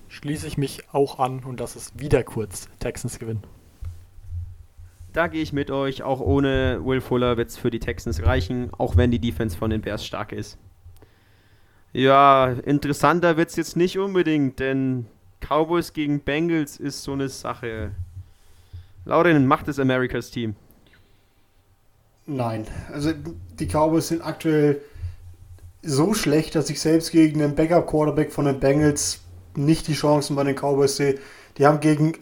Schließe ich mich auch an und das ist wieder kurz. Texans gewinnen. Da gehe ich mit euch. Auch ohne Will Fuller wird es für die Texans reichen, auch wenn die Defense von den Bears stark ist. Ja, interessanter wird es jetzt nicht unbedingt, denn Cowboys gegen Bengals ist so eine Sache. Lauren, macht es Americas Team? Nein. Also die Cowboys sind aktuell so schlecht, dass ich selbst gegen den Backup-Quarterback von den Bengals nicht die Chancen bei den Cowboys sehe. Die haben gegen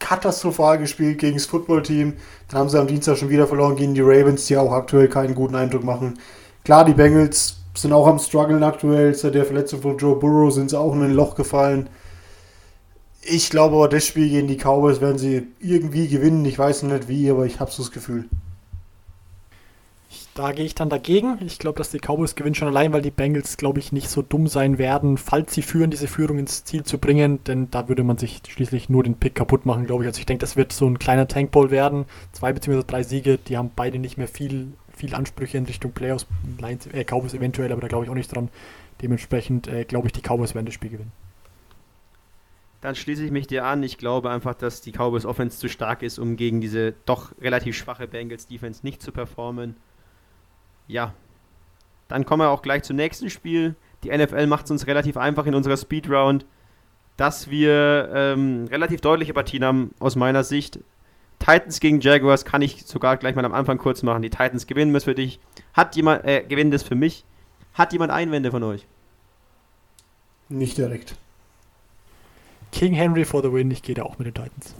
katastrophal gespielt gegen das Footballteam. Dann haben sie am Dienstag schon wieder verloren gegen die Ravens, die auch aktuell keinen guten Eindruck machen. Klar, die Bengals sind auch am struggeln aktuell. Seit der Verletzung von Joe Burrow sind sie auch in ein Loch gefallen. Ich glaube aber, das Spiel gegen die Cowboys werden sie irgendwie gewinnen. Ich weiß nicht wie, aber ich habe so das Gefühl. Da gehe ich dann dagegen. Ich glaube, dass die Cowboys gewinnen schon allein, weil die Bengals, glaube ich, nicht so dumm sein werden, falls sie führen, diese Führung ins Ziel zu bringen. Denn da würde man sich schließlich nur den Pick kaputt machen, glaube ich. Also ich denke, das wird so ein kleiner Tankball werden. Zwei bzw. drei Siege, die haben beide nicht mehr viel, viel Ansprüche in Richtung Playoffs. Lions, äh, Cowboys eventuell, aber da glaube ich auch nicht dran. Dementsprechend äh, glaube ich, die Cowboys werden das Spiel gewinnen. Dann schließe ich mich dir an. Ich glaube einfach, dass die Cowboys Offense zu stark ist, um gegen diese doch relativ schwache Bengals Defense nicht zu performen ja, dann kommen wir auch gleich zum nächsten Spiel. Die NFL macht es uns relativ einfach in unserer Speedround, dass wir ähm, relativ deutliche Partien haben aus meiner Sicht. Titans gegen Jaguars kann ich sogar gleich mal am Anfang kurz machen. Die Titans gewinnen das für dich. Hat jemand, äh, gewinnen das für mich. Hat jemand Einwände von euch? Nicht direkt. King Henry for the win. Ich gehe da auch mit den Titans.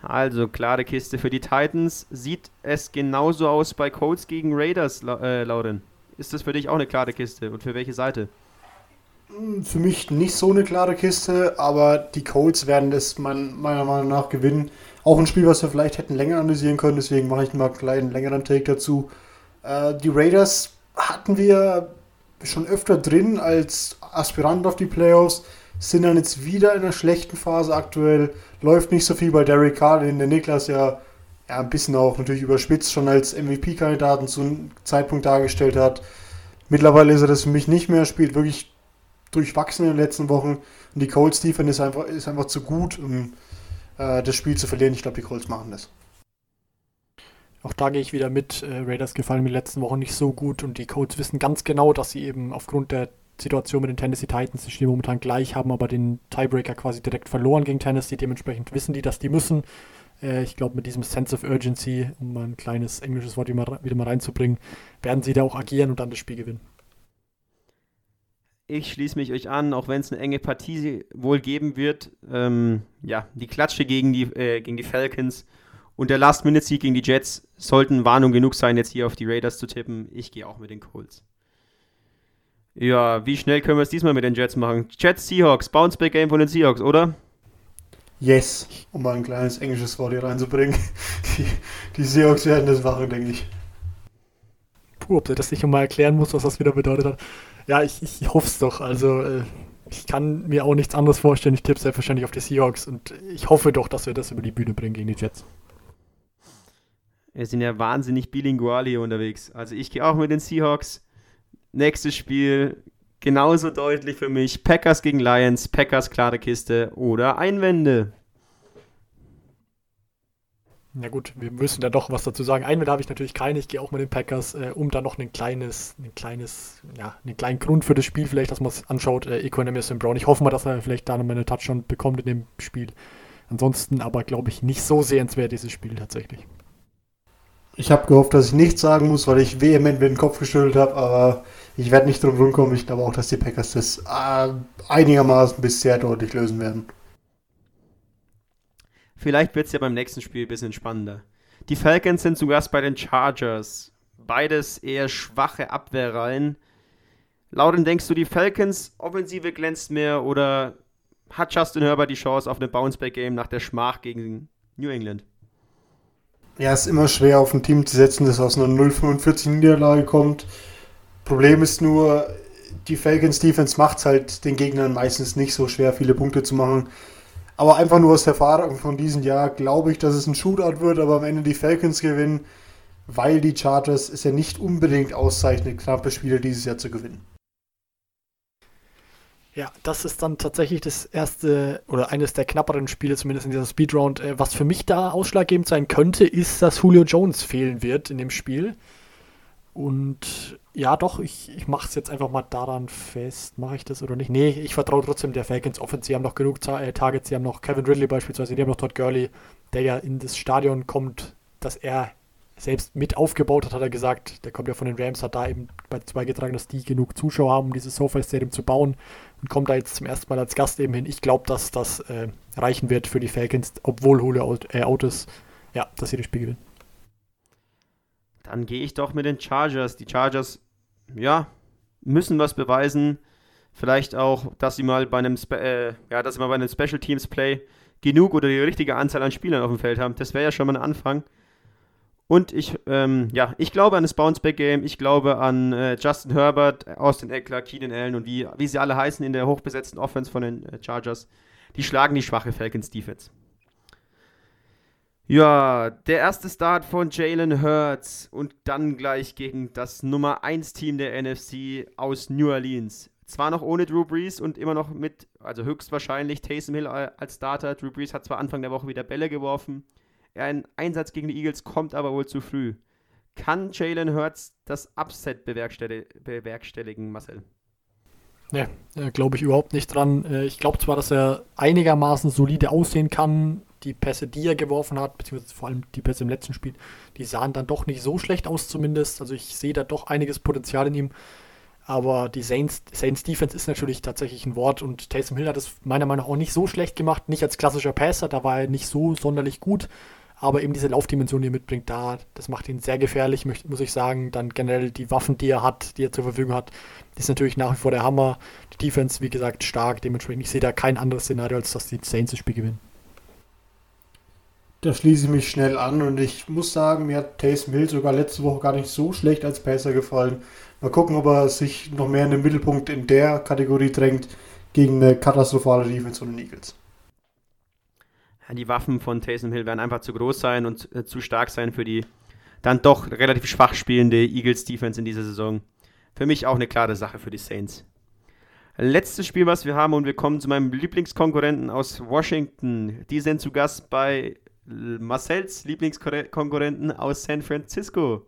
Also klare Kiste für die Titans. Sieht es genauso aus bei Colts gegen Raiders, äh, Lauren? Ist das für dich auch eine klare Kiste und für welche Seite? Hm, für mich nicht so eine klare Kiste, aber die Colts werden das mein, meiner Meinung nach gewinnen. Auch ein Spiel, was wir vielleicht hätten länger analysieren können, deswegen mache ich mal einen kleinen längeren Take dazu. Äh, die Raiders hatten wir schon öfter drin als Aspirant auf die Playoffs sind dann jetzt wieder in einer schlechten Phase aktuell. Läuft nicht so viel bei Derek Carr, den der Niklas ja, ja ein bisschen auch natürlich überspitzt schon als MVP-Kandidaten zu einem Zeitpunkt dargestellt hat. Mittlerweile ist er das für mich nicht mehr, spielt wirklich durchwachsen in den letzten Wochen. Und die Colts Defense ist einfach, ist einfach zu gut, um äh, das Spiel zu verlieren. Ich glaube, die Colts machen das. Auch da gehe ich wieder mit. Äh, Raiders gefallen mir die letzten Wochen nicht so gut und die Colts wissen ganz genau, dass sie eben aufgrund der Situation mit den Tennessee Titans, die stehen momentan gleich, haben aber den Tiebreaker quasi direkt verloren gegen Tennessee. Dementsprechend wissen die, dass die müssen. Äh, ich glaube, mit diesem Sense of Urgency, um mal ein kleines englisches Wort wieder mal reinzubringen, werden sie da auch agieren und dann das Spiel gewinnen. Ich schließe mich euch an, auch wenn es eine enge Partie wohl geben wird. Ähm, ja, die Klatsche gegen die, äh, gegen die Falcons und der Last-Minute-Sieg gegen die Jets sollten Warnung genug sein, jetzt hier auf die Raiders zu tippen. Ich gehe auch mit den Colts. Ja, wie schnell können wir es diesmal mit den Jets machen? Jets Seahawks, Bounceback-Game von den Seahawks, oder? Yes, um mal ein kleines englisches Wort hier reinzubringen. Die, die Seahawks werden das machen, denke ich. Puh, ob der das nicht mal erklären muss, was das wieder bedeutet hat. Ja, ich, ich hoffe es doch. Also, äh, ich kann mir auch nichts anderes vorstellen. Ich tippe selbstverständlich auf die Seahawks und ich hoffe doch, dass wir das über die Bühne bringen gegen die Jets. Wir sind ja wahnsinnig bilingual hier unterwegs. Also, ich gehe auch mit den Seahawks. Nächstes Spiel genauso deutlich für mich. Packers gegen Lions, Packers klare Kiste oder Einwände. Na gut, wir müssen da doch was dazu sagen. Einwände habe ich natürlich keine. Ich gehe auch mit den Packers, äh, um da noch ein kleines, ein kleines, ja, einen kleinen Grund für das Spiel, vielleicht, dass man es anschaut. Äh, Economist Brown. Ich hoffe mal, dass er vielleicht da noch mal eine Touchdown bekommt in dem Spiel. Ansonsten aber, glaube ich, nicht so sehenswert, dieses Spiel tatsächlich. Ich habe gehofft, dass ich nichts sagen muss, weil ich vehement mit dem Kopf geschüttelt habe, aber ich werde nicht drum rumkommen. Ich glaube auch, dass die Packers das äh, einigermaßen bis sehr deutlich lösen werden. Vielleicht wird es ja beim nächsten Spiel ein bisschen spannender. Die Falcons sind zu Gast bei den Chargers. Beides eher schwache Abwehrreihen. Lauten, denkst du, die Falcons Offensive glänzt mehr oder hat Justin Herbert die Chance auf ein Bounceback-Game nach der Schmach gegen New England? Ja, es ist immer schwer auf ein Team zu setzen, das aus einer 0,45 Niederlage kommt. Problem ist nur, die Falcons Defense macht es halt den Gegnern meistens nicht so schwer, viele Punkte zu machen. Aber einfach nur aus der Erfahrung von diesem Jahr glaube ich, dass es ein Shootout wird, aber am Ende die Falcons gewinnen, weil die Chargers es ja nicht unbedingt auszeichnet, knappe Spiele dieses Jahr zu gewinnen. Ja, das ist dann tatsächlich das erste oder eines der knapperen Spiele, zumindest in dieser Speedround. Äh, was für mich da ausschlaggebend sein könnte, ist, dass Julio Jones fehlen wird in dem Spiel. Und ja, doch, ich, ich mache es jetzt einfach mal daran fest. Mache ich das oder nicht? Nee, ich vertraue trotzdem der Falcons Offense. Sie haben noch genug äh, Targets. Sie haben noch Kevin Ridley beispielsweise. Die haben noch Todd Gurley, der ja in das Stadion kommt, dass er selbst mit aufgebaut hat, hat er gesagt. Der kommt ja von den Rams, hat da eben beigetragen, dass die genug Zuschauer haben, um dieses SoFi Stadium zu bauen und kommt da jetzt zum ersten Mal als Gast eben hin. Ich glaube, dass das äh, reichen wird für die Falcons, obwohl äh, Autos, ja, dass sie das Spiel gewinnen. Dann gehe ich doch mit den Chargers. Die Chargers, ja, müssen was beweisen. Vielleicht auch, dass sie mal bei einem, Spe äh, ja, dass sie mal bei einem Special Teams Play genug oder die richtige Anzahl an Spielern auf dem Feld haben. Das wäre ja schon mal ein Anfang. Und ich, ähm, ja, ich glaube an das Bounceback-Game. Ich glaube an äh, Justin Herbert, Austin Eckler, Keenan Allen und wie, wie sie alle heißen in der hochbesetzten Offense von den äh, Chargers. Die schlagen die schwache Falcons Defense. Ja, der erste Start von Jalen Hurts und dann gleich gegen das Nummer 1 Team der NFC aus New Orleans. Zwar noch ohne Drew Brees und immer noch mit, also höchstwahrscheinlich Taysom Hill als Starter. Drew Brees hat zwar Anfang der Woche wieder Bälle geworfen, ein Einsatz gegen die Eagles kommt aber wohl zu früh. Kann Jalen Hurts das Upset bewerkstelligen, Marcel? Ne, glaube ich überhaupt nicht dran. Äh, ich glaube zwar, dass er einigermaßen solide aussehen kann. Die Pässe, die er geworfen hat, beziehungsweise vor allem die Pässe im letzten Spiel, die sahen dann doch nicht so schlecht aus zumindest. Also ich sehe da doch einiges Potenzial in ihm. Aber die Saints, Saints Defense ist natürlich tatsächlich ein Wort und Taysom Hill hat es meiner Meinung nach auch nicht so schlecht gemacht. Nicht als klassischer Passer, da war er nicht so sonderlich gut aber eben diese Laufdimension, die er mitbringt, da, das macht ihn sehr gefährlich, muss ich sagen. Dann generell die Waffen, die er hat, die er zur Verfügung hat, ist natürlich nach wie vor der Hammer. Die Defense, wie gesagt, stark. Dementsprechend, ich sehe da kein anderes Szenario, als dass die Saints das Spiel gewinnen. Da schließe ich mich schnell an und ich muss sagen, mir hat Taysom Hill sogar letzte Woche gar nicht so schlecht als Passer gefallen. Mal gucken, ob er sich noch mehr in den Mittelpunkt in der Kategorie drängt gegen eine katastrophale Defense von den Eagles die Waffen von Taysom Hill werden einfach zu groß sein und äh, zu stark sein für die dann doch relativ schwach spielende Eagles Defense in dieser Saison. Für mich auch eine klare Sache für die Saints. Letztes Spiel, was wir haben, und wir kommen zu meinem Lieblingskonkurrenten aus Washington. Die sind zu Gast bei Marcells Lieblingskonkurrenten aus San Francisco.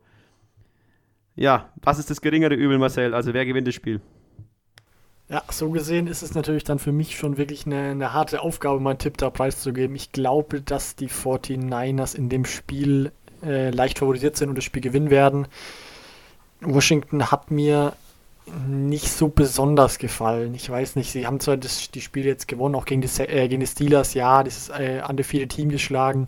Ja, was ist das geringere Übel, Marcel? Also wer gewinnt das Spiel? Ja, so gesehen ist es natürlich dann für mich schon wirklich eine, eine harte Aufgabe, meinen Tipp da preiszugeben. Ich glaube, dass die 49ers in dem Spiel äh, leicht favorisiert sind und das Spiel gewinnen werden. Washington hat mir nicht so besonders gefallen. Ich weiß nicht, sie haben zwar das, die Spiele jetzt gewonnen, auch gegen die, äh, gegen die Steelers, ja, dieses äh, undefeated Team geschlagen.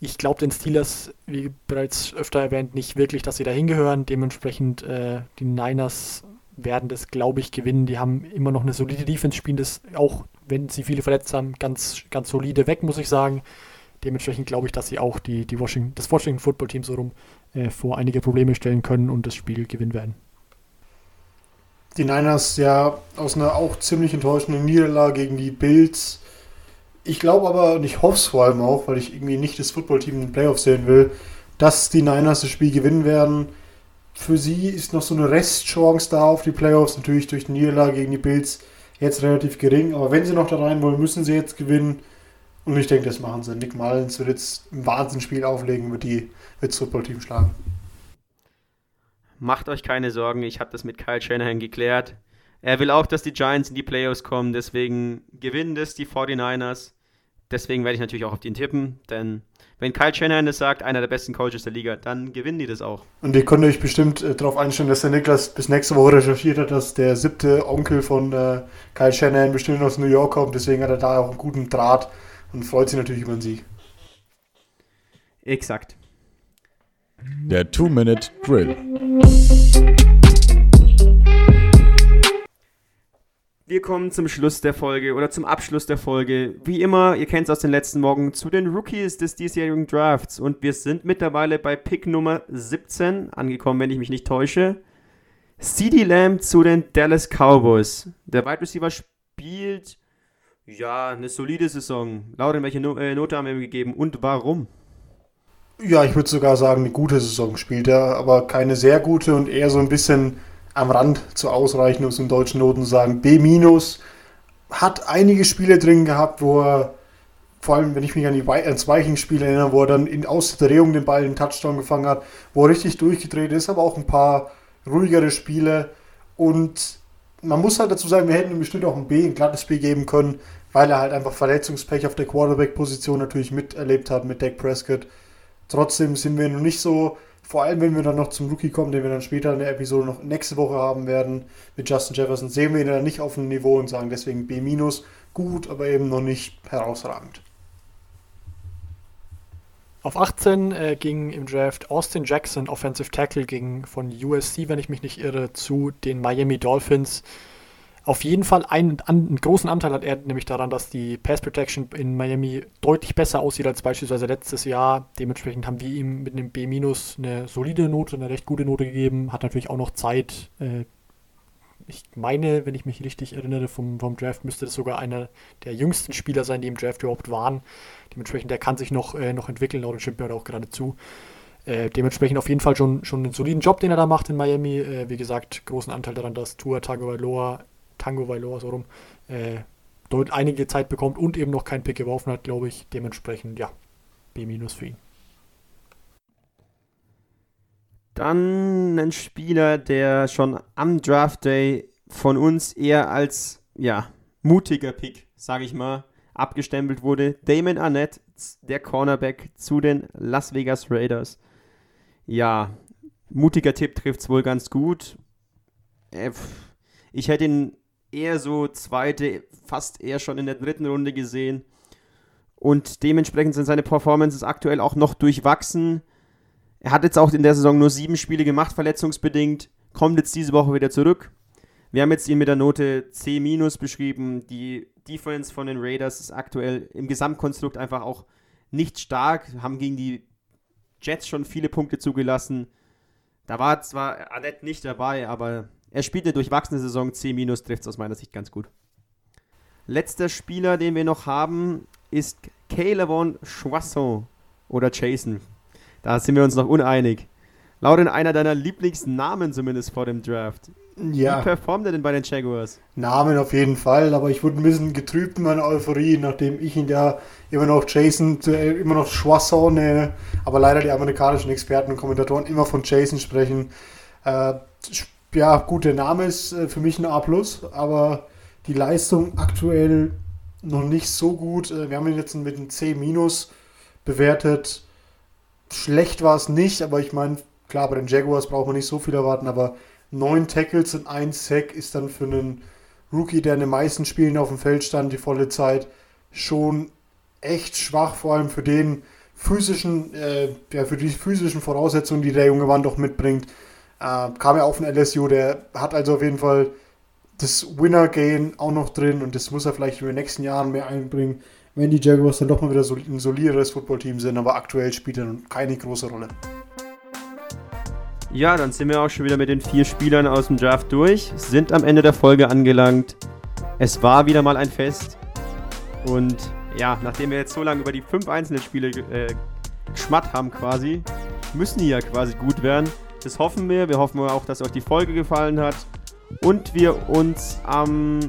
Ich glaube den Steelers, wie bereits öfter erwähnt, nicht wirklich, dass sie da hingehören. Dementsprechend äh, die Niners werden das, glaube ich, gewinnen. Die haben immer noch eine solide Defense, spielen das auch, wenn sie viele verletzt haben, ganz, ganz solide weg, muss ich sagen. Dementsprechend glaube ich, dass sie auch die, die Washington, das Washington Football Team so rum äh, vor einige Probleme stellen können und das Spiel gewinnen werden. Die Niners ja aus einer auch ziemlich enttäuschenden Niederlage gegen die Bills. Ich glaube aber, und ich hoffe es vor allem auch, weil ich irgendwie nicht das Footballteam in den Playoffs sehen will, dass die Niners das Spiel gewinnen werden für sie ist noch so eine Restchance da auf die Playoffs, natürlich durch die Niederlage gegen die Bills jetzt relativ gering. Aber wenn sie noch da rein wollen, müssen sie jetzt gewinnen. Und ich denke, das machen sie. Nick Mullins wird jetzt ein Wahnsinnsspiel auflegen, wird, die, wird das Footballteam schlagen. Macht euch keine Sorgen, ich habe das mit Kyle Shanahan geklärt. Er will auch, dass die Giants in die Playoffs kommen, deswegen gewinnen das die 49ers. Deswegen werde ich natürlich auch auf den tippen, denn wenn Kyle Shanahan das sagt, einer der besten Coaches der Liga, dann gewinnen die das auch. Und ihr könnt euch bestimmt äh, darauf einstellen, dass der Niklas bis nächste Woche recherchiert hat, dass der siebte Onkel von äh, Kyle Shanahan bestimmt aus New York kommt. Deswegen hat er da auch einen guten Draht und freut sich natürlich über den Sieg. Exakt. Der Two-Minute-Drill. Wir kommen zum Schluss der Folge oder zum Abschluss der Folge. Wie immer, ihr kennt es aus den letzten Morgen, zu den Rookies des diesjährigen Drafts. Und wir sind mittlerweile bei Pick Nummer 17 angekommen, wenn ich mich nicht täusche. CD Lamb zu den Dallas Cowboys. Der Wide Receiver spielt, ja, eine solide Saison. Lauren, welche no äh, Note haben wir ihm gegeben und warum? Ja, ich würde sogar sagen, eine gute Saison spielt er, aber keine sehr gute und eher so ein bisschen am Rand zu ausreichen, um es in deutschen Noten zu sagen. B- hat einige Spiele drin gehabt, wo er vor allem, wenn ich mich an die ans erinnere, wo er dann in Ausdrehung den Ball in den Touchdown gefangen hat, wo er richtig durchgedreht ist, aber auch ein paar ruhigere Spiele. Und man muss halt dazu sagen, wir hätten ihm bestimmt auch ein B, ein glattes B geben können, weil er halt einfach Verletzungspech auf der Quarterback-Position natürlich miterlebt hat mit Dak Prescott. Trotzdem sind wir noch nicht so, vor allem wenn wir dann noch zum Rookie kommen, den wir dann später in der Episode noch nächste Woche haben werden mit Justin Jefferson, sehen wir ihn dann nicht auf einem Niveau und sagen deswegen B-, gut, aber eben noch nicht herausragend. Auf 18 äh, ging im Draft Austin Jackson, Offensive Tackle, ging von USC, wenn ich mich nicht irre, zu den Miami Dolphins. Auf jeden Fall einen, einen, großen Anteil hat er nämlich daran, dass die Pass Protection in Miami deutlich besser aussieht als beispielsweise letztes Jahr. Dementsprechend haben wir ihm mit einem B- eine solide Note, eine recht gute Note gegeben. Hat natürlich auch noch Zeit, äh, ich meine, wenn ich mich richtig erinnere, vom, vom Draft müsste das sogar einer der jüngsten Spieler sein, die im Draft überhaupt waren. Dementsprechend, der kann sich noch, äh, noch entwickeln, Lauren Schimpf hört auch gerade zu. Äh, dementsprechend auf jeden Fall schon, schon einen soliden Job, den er da macht in Miami. Äh, wie gesagt, großen Anteil daran, dass Tua Tango Vailoa, Tango Vailoa so rum, äh, dort einige Zeit bekommt und eben noch keinen Pick geworfen hat, glaube ich. Dementsprechend, ja, B- für ihn. Dann ein Spieler, der schon am Draft Day von uns eher als ja, mutiger Pick, sage ich mal, abgestempelt wurde. Damon Arnett, der Cornerback zu den Las Vegas Raiders. Ja, mutiger Tipp trifft es wohl ganz gut. Äh, ich hätte ihn eher so zweite, fast eher schon in der dritten Runde gesehen. Und dementsprechend sind seine Performances aktuell auch noch durchwachsen. Er hat jetzt auch in der Saison nur sieben Spiele gemacht, verletzungsbedingt, kommt jetzt diese Woche wieder zurück. Wir haben jetzt ihn mit der Note C- beschrieben. Die Defense von den Raiders ist aktuell im Gesamtkonstrukt einfach auch nicht stark, haben gegen die Jets schon viele Punkte zugelassen. Da war zwar Annette nicht dabei, aber er spielt eine durchwachsene Saison. C- trifft es aus meiner Sicht ganz gut. Letzter Spieler, den wir noch haben, ist Calebon Choisson oder Jason. Da sind wir uns noch uneinig. Lauren, einer deiner Lieblingsnamen zumindest vor dem Draft. Ja. Wie performt er denn bei den Jaguars? Namen auf jeden Fall, aber ich wurde ein bisschen getrübt in meiner Euphorie, nachdem ich ihn ja immer noch Jason, äh, immer noch Choisson nenne, aber leider die amerikanischen Experten und Kommentatoren immer von Jason sprechen. Äh, ja, gut, der Name ist äh, für mich ein A+, aber die Leistung aktuell noch nicht so gut. Äh, wir haben ihn jetzt mit einem C- bewertet schlecht war es nicht, aber ich meine, klar, bei den Jaguars braucht man nicht so viel erwarten, aber neun Tackles und ein Sack ist dann für einen Rookie, der in den meisten Spielen auf dem Feld stand, die volle Zeit, schon echt schwach, vor allem für den physischen, äh, ja, für die physischen Voraussetzungen, die der junge Mann doch mitbringt. Äh, kam ja auf den LSU, der hat also auf jeden Fall das Winner-Gain auch noch drin und das muss er vielleicht in den nächsten Jahren mehr einbringen wenn die Jaguars dann doch mal wieder ein solideres Footballteam sind, aber aktuell spielt er keine große Rolle. Ja, dann sind wir auch schon wieder mit den vier Spielern aus dem Draft durch, sind am Ende der Folge angelangt. Es war wieder mal ein Fest. Und ja, nachdem wir jetzt so lange über die fünf einzelnen Spiele äh, geschmatt haben quasi, müssen die ja quasi gut werden. Das hoffen wir. Wir hoffen auch, dass euch die Folge gefallen hat. Und wir uns am,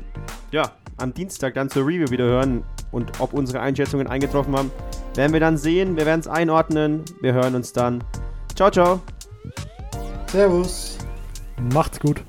ja, am Dienstag dann zur Review wieder hören und ob unsere Einschätzungen eingetroffen haben, werden wir dann sehen. Wir werden es einordnen. Wir hören uns dann. Ciao, ciao. Servus. Macht's gut.